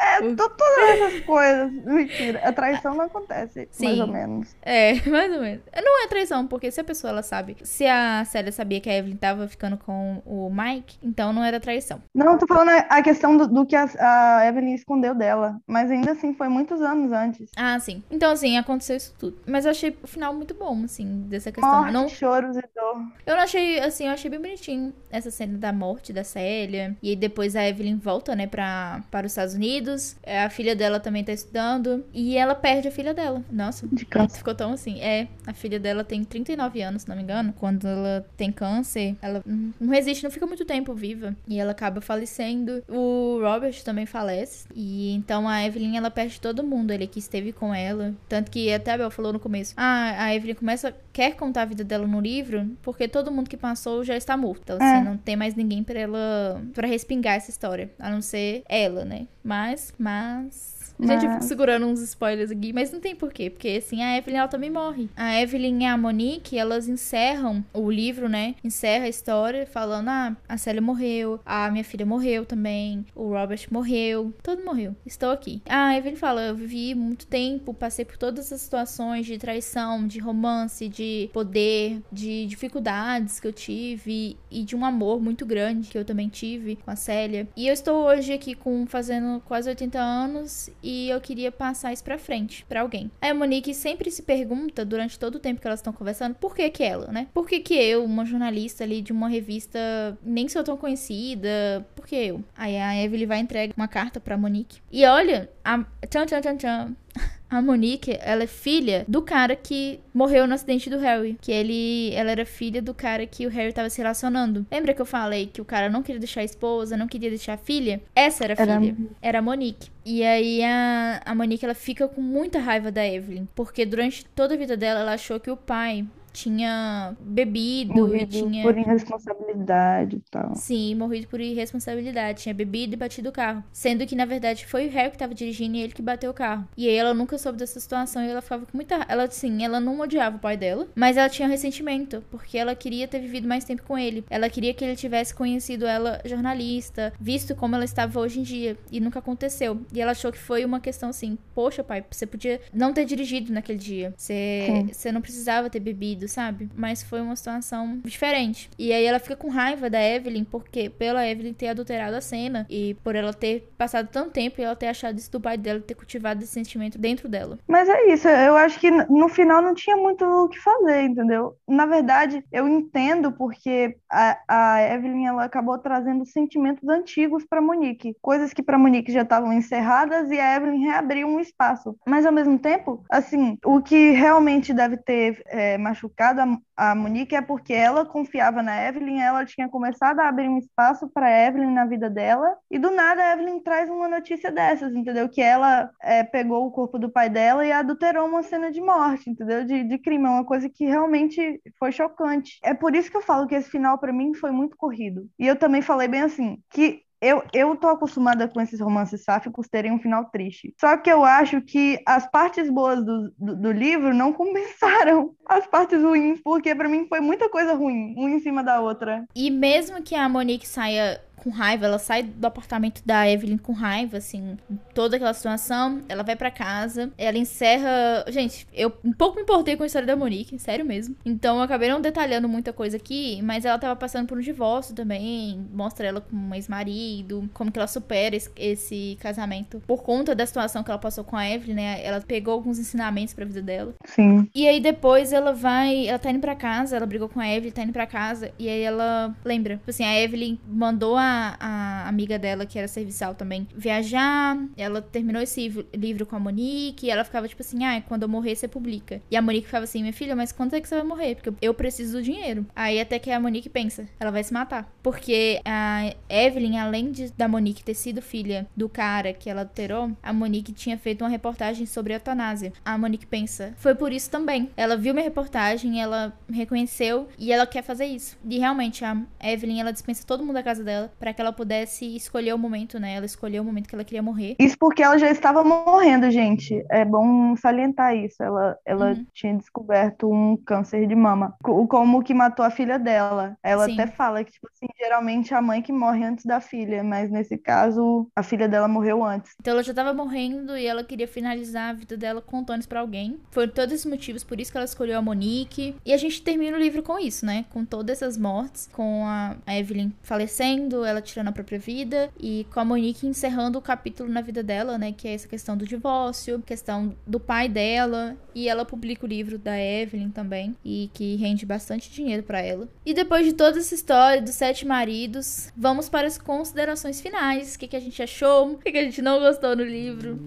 É, todas essas coisas. Mentira. A traição não acontece, Sim. mais ou menos. É, mais ou menos. Não é traição, porque se a pessoa ela sabe. Se a Célia sabia que a Evelyn tava ficando com o Mike, então não era traição. Não, tô falando a questão do, do que a, a, Evelyn escondeu dela. Mas ainda assim, foi muitos anos antes. Ah, sim. Então, assim, aconteceu isso tudo. Mas eu achei o final muito bom, assim, dessa questão. Morte, não... choros e dor. Eu não achei, assim, eu achei bem bonitinho essa cena da morte da Célia. E aí depois a Evelyn volta, né, pra, para os Estados Unidos. A filha dela também tá estudando. E ela perde a filha dela. Nossa, de câncer. ficou tão assim. É, a filha dela tem 39 anos, se não me engano. Quando ela tem câncer, ela não resiste, não fica muito tempo viva. E ela acaba falecendo. O Robert também falece. E então a Evelyn, ela perde todo mundo. Ele que esteve com ela. Tanto que até a Bel falou no começo. Ah, a Evelyn começa, quer contar a vida dela no livro, porque todo mundo que passou já está morto. Então, assim, é. não tem mais ninguém para ela, para respingar essa história. A não ser ela, né? Mas, mas mas... Gente, eu fico segurando uns spoilers aqui, mas não tem porquê. Porque, assim, a Evelyn, ela também morre. A Evelyn e a Monique, elas encerram o livro, né? Encerra a história falando, ah, a Célia morreu, a minha filha morreu também, o Robert morreu, todo morreu. Estou aqui. A Evelyn fala, eu vivi muito tempo, passei por todas as situações de traição, de romance, de poder, de dificuldades que eu tive e de um amor muito grande que eu também tive com a Célia. E eu estou hoje aqui com fazendo quase 80 anos e eu queria passar isso pra frente, para alguém. Aí a Monique sempre se pergunta, durante todo o tempo que elas estão conversando, por que que ela, né? Por que que eu, uma jornalista ali de uma revista nem sou tão conhecida, por que eu? Aí a Evelyn vai entregar uma carta pra Monique. E olha, a... tchan, tchan, tchan, tchan. A Monique, ela é filha do cara que morreu no acidente do Harry. Que ele, ela era filha do cara que o Harry tava se relacionando. Lembra que eu falei que o cara não queria deixar a esposa, não queria deixar a filha? Essa era a Era- filha. Era a Monique. E aí a, a Monique, ela fica com muita raiva da Evelyn. Porque durante toda a vida dela, ela achou que o pai tinha bebido e Morrido tinha... por irresponsabilidade e tal. Sim, morrido por irresponsabilidade. Tinha bebido e batido o carro. Sendo que, na verdade, foi o Harry que tava dirigindo e ele que bateu o carro. E aí ela nunca soube dessa situação e ela ficava com muita. Ela, assim, ela não odiava o pai dela, mas ela tinha ressentimento, porque ela queria ter vivido mais tempo com ele. Ela queria que ele tivesse conhecido ela jornalista, visto como ela estava hoje em dia. E nunca aconteceu. E ela achou que foi uma questão assim: poxa, pai, você podia não ter dirigido naquele dia. Você, Sim. você não precisava ter bebido, sabe? Mas foi uma situação diferente. E aí ela fica com raiva da Evelyn, porque pela Evelyn ter adulterado a cena e por ela ter passado tanto tempo e ela ter achado isso do pai dela, ter cultivado esse sentimento dentro dela. Mas é isso, eu acho que no final não tinha muito o que fazer, entendeu? Na verdade, eu entendo porque a, a Evelyn ela acabou trazendo sentimentos antigos para Monique, coisas que para Monique já estavam encerradas e a Evelyn reabriu um espaço. Mas ao mesmo tempo, assim, o que realmente deve ter é, machucado a, a Monique é porque ela confiava na Evelyn, ela tinha começado a abrir um espaço para Evelyn na vida dela e do nada a Evelyn traz uma notícia dessas, entendeu? Que ela é, pegou o corpo do pai dela e adulterou uma cena de morte, entendeu? De, de crime, é uma coisa que realmente foi chocante. É por isso que eu falo que esse final para mim foi muito corrido. E eu também falei bem assim, que eu, eu tô acostumada com esses romances sáficos terem um final triste. Só que eu acho que as partes boas do, do, do livro não compensaram as partes ruins, porque para mim foi muita coisa ruim, uma em cima da outra. E mesmo que a Monique saia com raiva, ela sai do apartamento da Evelyn com raiva, assim, toda aquela situação, ela vai pra casa, ela encerra. Gente, eu um pouco me importei com a história da Monique, sério mesmo. Então eu acabei não detalhando muita coisa aqui, mas ela tava passando por um divórcio também, mostra ela com um ex-marido, como que ela supera esse, esse casamento por conta da situação que ela passou com a Evelyn, né? Ela pegou alguns ensinamentos pra vida dela. Sim. E aí depois ela vai, ela tá indo pra casa, ela brigou com a Evelyn, tá indo pra casa, e aí ela lembra, tipo assim, a Evelyn mandou a, a amiga dela, que era serviçal também, viajar, ela terminou esse livro- com a Monique, e ela ficava tipo assim, ah, quando eu morrer você publica. E a Monique ficava assim, minha filha, mas quando é que você vai morrer? Porque eu preciso do dinheiro. Aí até que a Monique pensa, ela vai se matar. Porque a Evelyn, além de, da Monique ter sido filha do cara que ela adulterou, a Monique tinha feito uma reportagem sobre a eutanásia. A Monique pensa, foi por isso também. Ela viu minha reportagem, ela reconheceu e ela quer fazer isso. E realmente, a Evelyn, ela dispensa todo mundo da casa dela pra que ela pudesse escolher o momento, né? Ela escolheu o momento que ela queria morrer. Isso porque ela já estava morrendo, gente. É bom salientar isso. Ela, ela Uhum. tinha descoberto um câncer de mama, co- como que matou a filha dela. Ela Sim. até fala que, tipo assim, geralmente é a mãe que morre antes da filha, mas nesse caso, a filha dela morreu antes. Então ela já tava morrendo e ela queria finalizar a vida dela contando isso pra alguém. Foram todos esses motivos, por isso que ela escolheu a Monique. E a gente termina o livro com isso, né? Com todas essas mortes, com a Evelyn falecendo, ela tirando a própria vida e com a Monique encerrando o capítulo na vida dela, né? Que é essa questão do divórcio, questão do pai dela. E ela publica o livro da Evelyn também, e que rende bastante dinheiro pra ela. E depois de toda essa história dos sete maridos, vamos para as considerações finais. O que, que a gente achou, o que, que a gente não gostou no livro.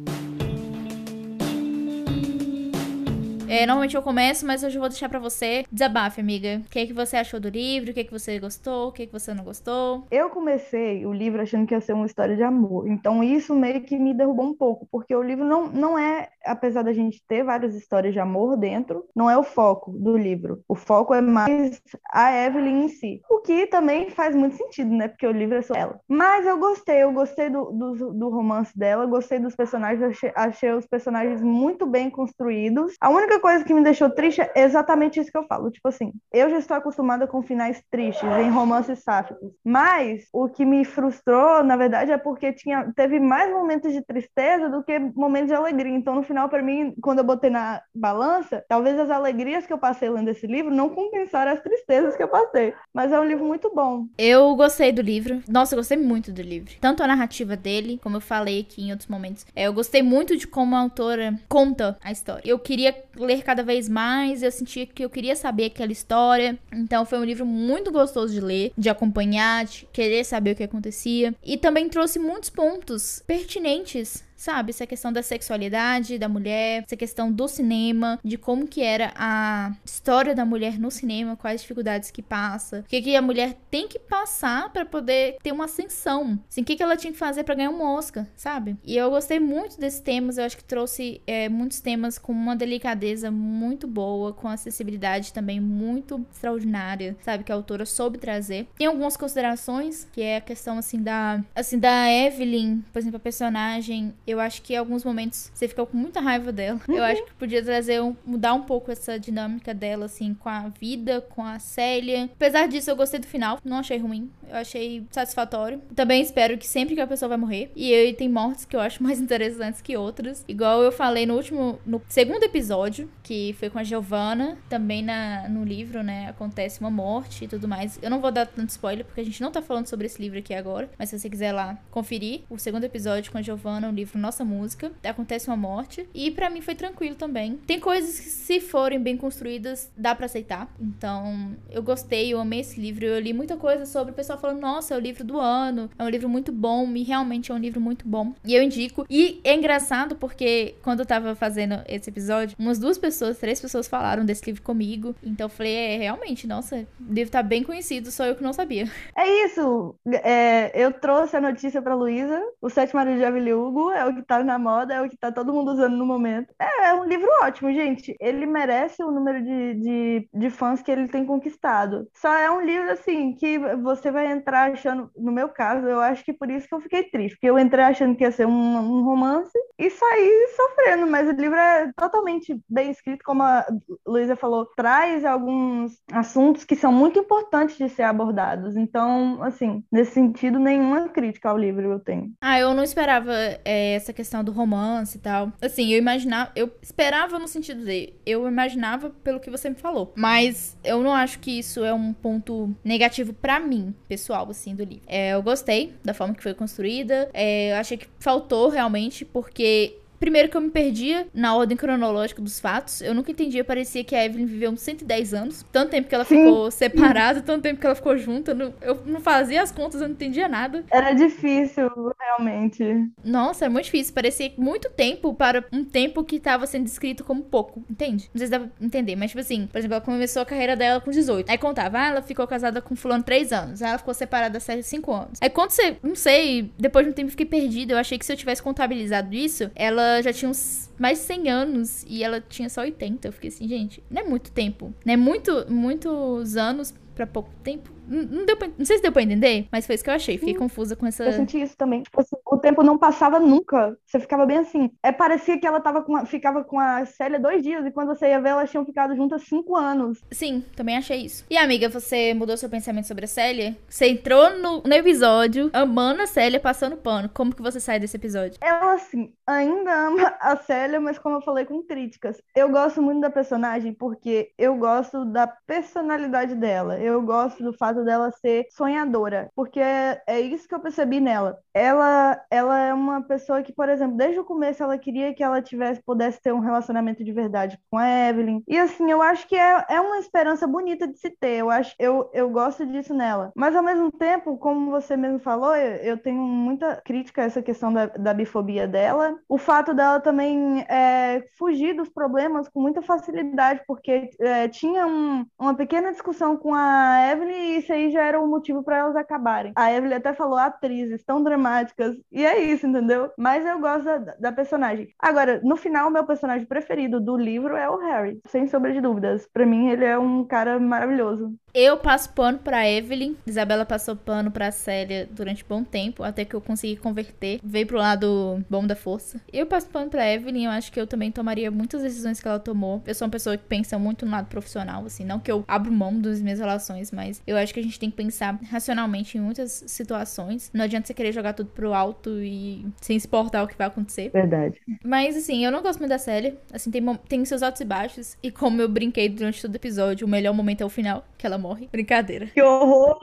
É, normalmente eu começo, mas hoje eu vou deixar pra você. Desabafe, amiga. O que, que você achou do livro? O que, que você gostou? O que, que você não gostou? Eu comecei o livro achando que ia ser uma história de amor, então isso meio que me derrubou um pouco, porque o livro não, não é, apesar da gente ter várias histórias de amor dentro, não é o foco do livro. O foco é mais a Evelyn em si, o que também faz muito sentido, né? Porque o livro é sobre ela. Mas eu gostei, eu gostei do, do, do romance dela, gostei dos personagens, achei, achei os personagens muito bem construídos. A única coisa que me deixou triste é exatamente isso que eu falo. Tipo assim, eu já estou acostumada com finais tristes em romances sáficos. Mas o que me frustrou, na verdade, é porque tinha, teve mais momentos de tristeza do que momentos de alegria. Então, no final, para mim, quando eu botei na balança, talvez as alegrias que eu passei lendo esse livro não compensaram as tristezas que eu passei. Mas é um livro muito bom. Eu gostei do livro. Nossa, eu gostei muito do livro. Tanto a narrativa dele, como eu falei aqui em outros momentos. É, eu gostei muito de como a autora conta a história. Eu queria ler cada vez mais, eu sentia que eu queria saber aquela história. Então foi um livro muito gostoso de ler, de acompanhar, de querer saber o que acontecia. E também trouxe muitos pontos pertinentes sabe? Essa questão da sexualidade da mulher, essa questão do cinema, de como que era a história da mulher no cinema, quais dificuldades que passa, o que, que a mulher tem que passar para poder ter uma ascensão, assim, o que, que ela tinha que fazer para ganhar um Oscar, sabe? E eu gostei muito desses temas, eu acho que trouxe é, muitos temas com uma delicadeza muito boa, com acessibilidade também muito extraordinária, sabe? Que a autora soube trazer. Tem algumas considerações, que é a questão, assim, da, assim, da Evelyn, por exemplo, a personagem, eu acho que em alguns momentos você ficou com muita raiva dela. Eu acho que podia trazer, um, mudar um pouco essa dinâmica dela, assim, com a vida, com a Célia. Apesar disso, eu gostei do final, não achei ruim, eu achei satisfatório. Também espero que sempre que a pessoa vai morrer, e aí tem mortes que eu acho mais interessantes que outras. Igual eu falei no último, no segundo episódio, que foi com a Giovanna, também na, no livro, né, acontece uma morte e tudo mais. Eu não vou dar tanto spoiler, porque a gente não tá falando sobre esse livro aqui agora, mas se você quiser lá conferir, o segundo episódio com a Giovanna, o livro Nossa Música, acontece uma morte, e para mim foi tranquilo também. Tem coisas que, se forem bem construídas, dá para aceitar. Então, eu gostei, eu amei esse livro, eu li muita coisa sobre o pessoal falando, nossa, é o livro do ano, é um livro muito bom, e realmente é um livro muito bom. E eu indico. E é engraçado porque quando eu tava fazendo esse episódio, umas duas pessoas, três pessoas falaram desse livro comigo. Então eu falei, é, realmente, nossa, o livro tá bem conhecido, só eu que não sabia. É isso. É, eu trouxe a notícia pra Luísa. O Sete Maridos de Evelyn Hugo é o que tá na moda, é o que tá todo mundo usando no momento. É, é um livro ótimo, gente. Ele merece o número de, de, de fãs que ele tem conquistado. Só é um livro, assim, que você vai entrar achando, no meu caso, eu acho que por isso que eu fiquei triste, porque eu entrei achando que ia ser um, um romance e saí sofrendo, mas o livro é totalmente bem escrito, como a Luísa falou, traz alguns assuntos que são muito importantes de ser abordados. Então, assim, nesse sentido, nenhuma crítica ao livro eu tenho. Ah, eu não esperava é, essa questão do romance e tal. Assim, eu imaginava, eu esperava no sentido de, eu imaginava pelo que você me falou, mas eu não acho que isso é um ponto negativo para mim, pessoal, assim, do livro. É, eu gostei da forma que foi construída, é, eu achei que faltou realmente, porque Primeiro que eu me perdia na ordem cronológica dos fatos. Eu nunca entendia, parecia que a Evelyn viveu uns 110 anos. Tanto tempo que ela Sim. ficou separada, tanto tempo que ela ficou junta. Eu não fazia as contas, eu não entendia nada. Era difícil, realmente. Nossa, era muito difícil. Parecia muito tempo para um tempo que estava sendo descrito como pouco, entende? Não sei se dá pra entender, mas tipo assim, por exemplo, ela começou a carreira dela com 18. Aí contava, ah, ela ficou casada com fulano 3 anos. Aí ela ficou separada há 5 anos. Aí quando você, não sei, depois de um tempo eu fiquei perdida. Eu achei que se eu tivesse contabilizado isso, ela já tinha uns mais de 100 anos e ela tinha só 80. Eu fiquei assim, gente, não é muito tempo. Não é muito, muitos anos para pouco tempo. Não, deu pra, não sei se deu pra entender, mas foi isso que eu achei. Fiquei confusa com essa. Eu senti isso também. Tipo assim, o tempo não passava nunca. Você ficava bem assim. É, parecia que ela tava com a, ficava com a Célia dois dias e quando você ia ver, elas tinham ficado juntas cinco anos. Sim, também achei isso. E amiga, você mudou seu pensamento sobre a Célia? Você entrou no, no episódio amando a Célia, passando pano. Como que você sai desse episódio? Ela, assim, ainda ama a Célia, mas como eu falei, com críticas. Eu gosto muito da personagem porque eu gosto da personalidade dela. Eu gosto do fato dela ser sonhadora, porque é, é isso que eu percebi nela. Ela, ela é uma pessoa que, por exemplo, desde o começo ela queria que ela tivesse pudesse ter um relacionamento de verdade com a Evelyn. E assim, eu acho que é, é uma esperança bonita de se ter. Eu acho, eu, eu gosto disso nela. Mas ao mesmo tempo, como você mesmo falou, eu, eu tenho muita crítica a essa questão da, da bifobia dela. O fato dela também é, fugir dos problemas com muita facilidade, porque é, tinha um, uma pequena discussão com a Evelyn e isso aí já era um motivo para elas acabarem. A Evelyn até falou atrizes tão dramáticas, e é isso, entendeu? Mas eu gosto da, da personagem. Agora, no final, meu personagem preferido do livro é o Harry, sem sombra de dúvidas. Para mim, ele é um cara maravilhoso. Eu passo pano pra Evelyn. Isabela passou pano pra Célia durante bom tempo, até que eu consegui converter. Veio pro lado bom da força. Eu passo pano pra Evelyn, eu acho que eu também tomaria muitas decisões que ela tomou. Eu sou uma pessoa que pensa muito no lado profissional, assim. Não que eu abro mão das minhas relações, mas eu acho que a gente tem que pensar racionalmente em muitas situações. Não adianta você querer jogar tudo pro alto e sem se importar o que vai acontecer. Verdade. Mas, assim, eu não gosto muito da Célia. Assim, tem, tem seus altos e baixos. E como eu brinquei durante todo o episódio, o melhor momento é o final, que ela morre. Brincadeira. Que horror!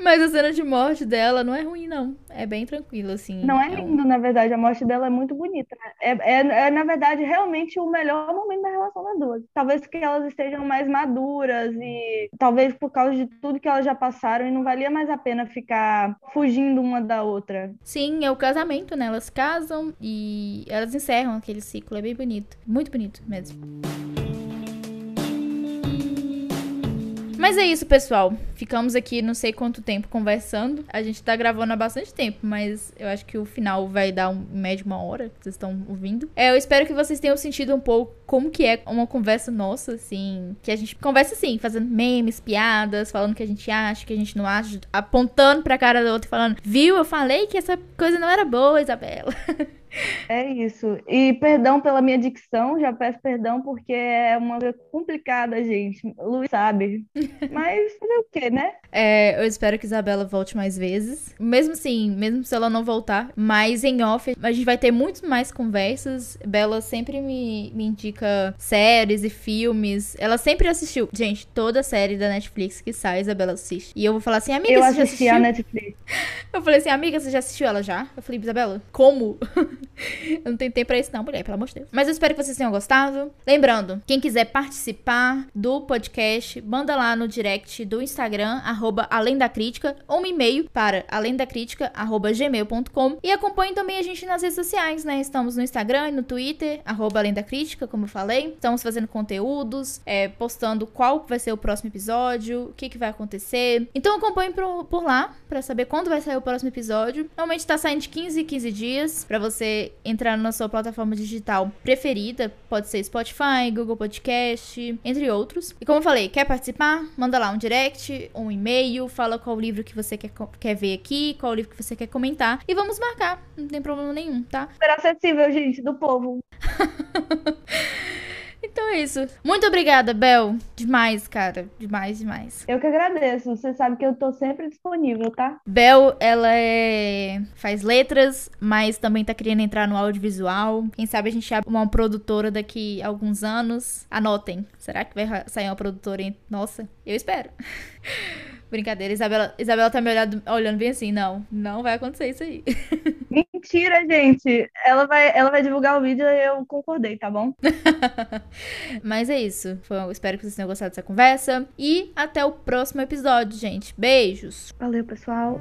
Mas a cena de morte dela não é ruim, não. É bem tranquilo, assim. Não é É um- lindo, na verdade. A morte dela é muito bonita. É, é, é, na verdade, realmente o melhor momento da relação das duas. Talvez porque elas estejam mais maduras e talvez por causa de tudo que elas já passaram e não valia mais a pena ficar fugindo uma da outra. Sim, é o casamento, né? Elas casam e elas encerram aquele ciclo. É bem bonito. Muito bonito mesmo. Mas é isso, pessoal. Ficamos aqui não sei quanto tempo conversando. A gente tá gravando há bastante tempo, mas eu acho que o final vai dar um em média uma hora que vocês estão ouvindo. É, eu espero que vocês tenham sentido um pouco como que é uma conversa nossa, assim. Que a gente conversa assim, fazendo memes, piadas, falando o que a gente acha, o que a gente não acha, apontando pra cara da outra e falando, viu, eu falei que essa coisa não era boa, Isabela. É isso. E perdão pela minha dicção, já peço perdão porque é uma coisa complicada, gente. Luiz sabe. Mas fazer o quê, né? É, eu espero que Isabela volte mais vezes. Mesmo assim, mesmo se ela não voltar. Mas em off, a gente vai ter muito mais conversas. Bela sempre me, me indica séries e filmes. Ela sempre assistiu. Gente, toda série da Netflix que sai, Isabela assiste. E eu vou falar assim, amiga, Eu você já assisti assistiu? a Netflix. Eu falei assim, amiga, você já assistiu ela já? Eu falei, Isabela, como? eu não tenho tempo pra isso não, mulher, pelo amor de Deus. Mas eu espero que vocês tenham gostado. Lembrando, quem quiser participar do podcast, manda lá no direct do Instagram, arroba Além da Crítica, ou um e-mail para alemdacrítica, arroba gmail.com. E acompanhe também a gente nas redes sociais, né? Estamos no Instagram e no Twitter, arroba Além da Crítica, como eu falei. Estamos fazendo conteúdos, é, postando qual vai ser o próximo episódio, o que, que vai acontecer. Então acompanhe por, por lá, pra saber quando vai sair o próximo episódio. Normalmente tá saindo de 15 em 15 dias, pra você entrar na sua plataforma digital preferida. Pode ser Spotify, Google Podcast, entre outros. E como eu falei, quer participar? Manda lá um direct, um e-mail, fala qual livro que você quer, quer ver aqui, qual livro que você quer comentar. E vamos marcar, não tem problema nenhum, tá? Super acessível, gente, do povo. Então é isso. Muito obrigada, Bel. Demais, cara. Demais, demais. Eu que agradeço. Você sabe que eu tô sempre disponível, tá? Bel, ela é... faz letras, mas também tá querendo entrar no audiovisual. Quem sabe a gente abre uma produtora daqui a alguns anos. Anotem. Será que vai sair uma produtora? Em... Nossa, eu espero. Brincadeira, Isabela, Isabela tá me olhando, olhando bem assim. Não, não vai acontecer isso aí. Mentira, gente. Ela vai, ela vai divulgar o vídeo e eu concordei, tá bom? Mas é isso. Foi- espero que vocês tenham gostado dessa conversa. E até o próximo episódio, gente. Beijos! Valeu, pessoal.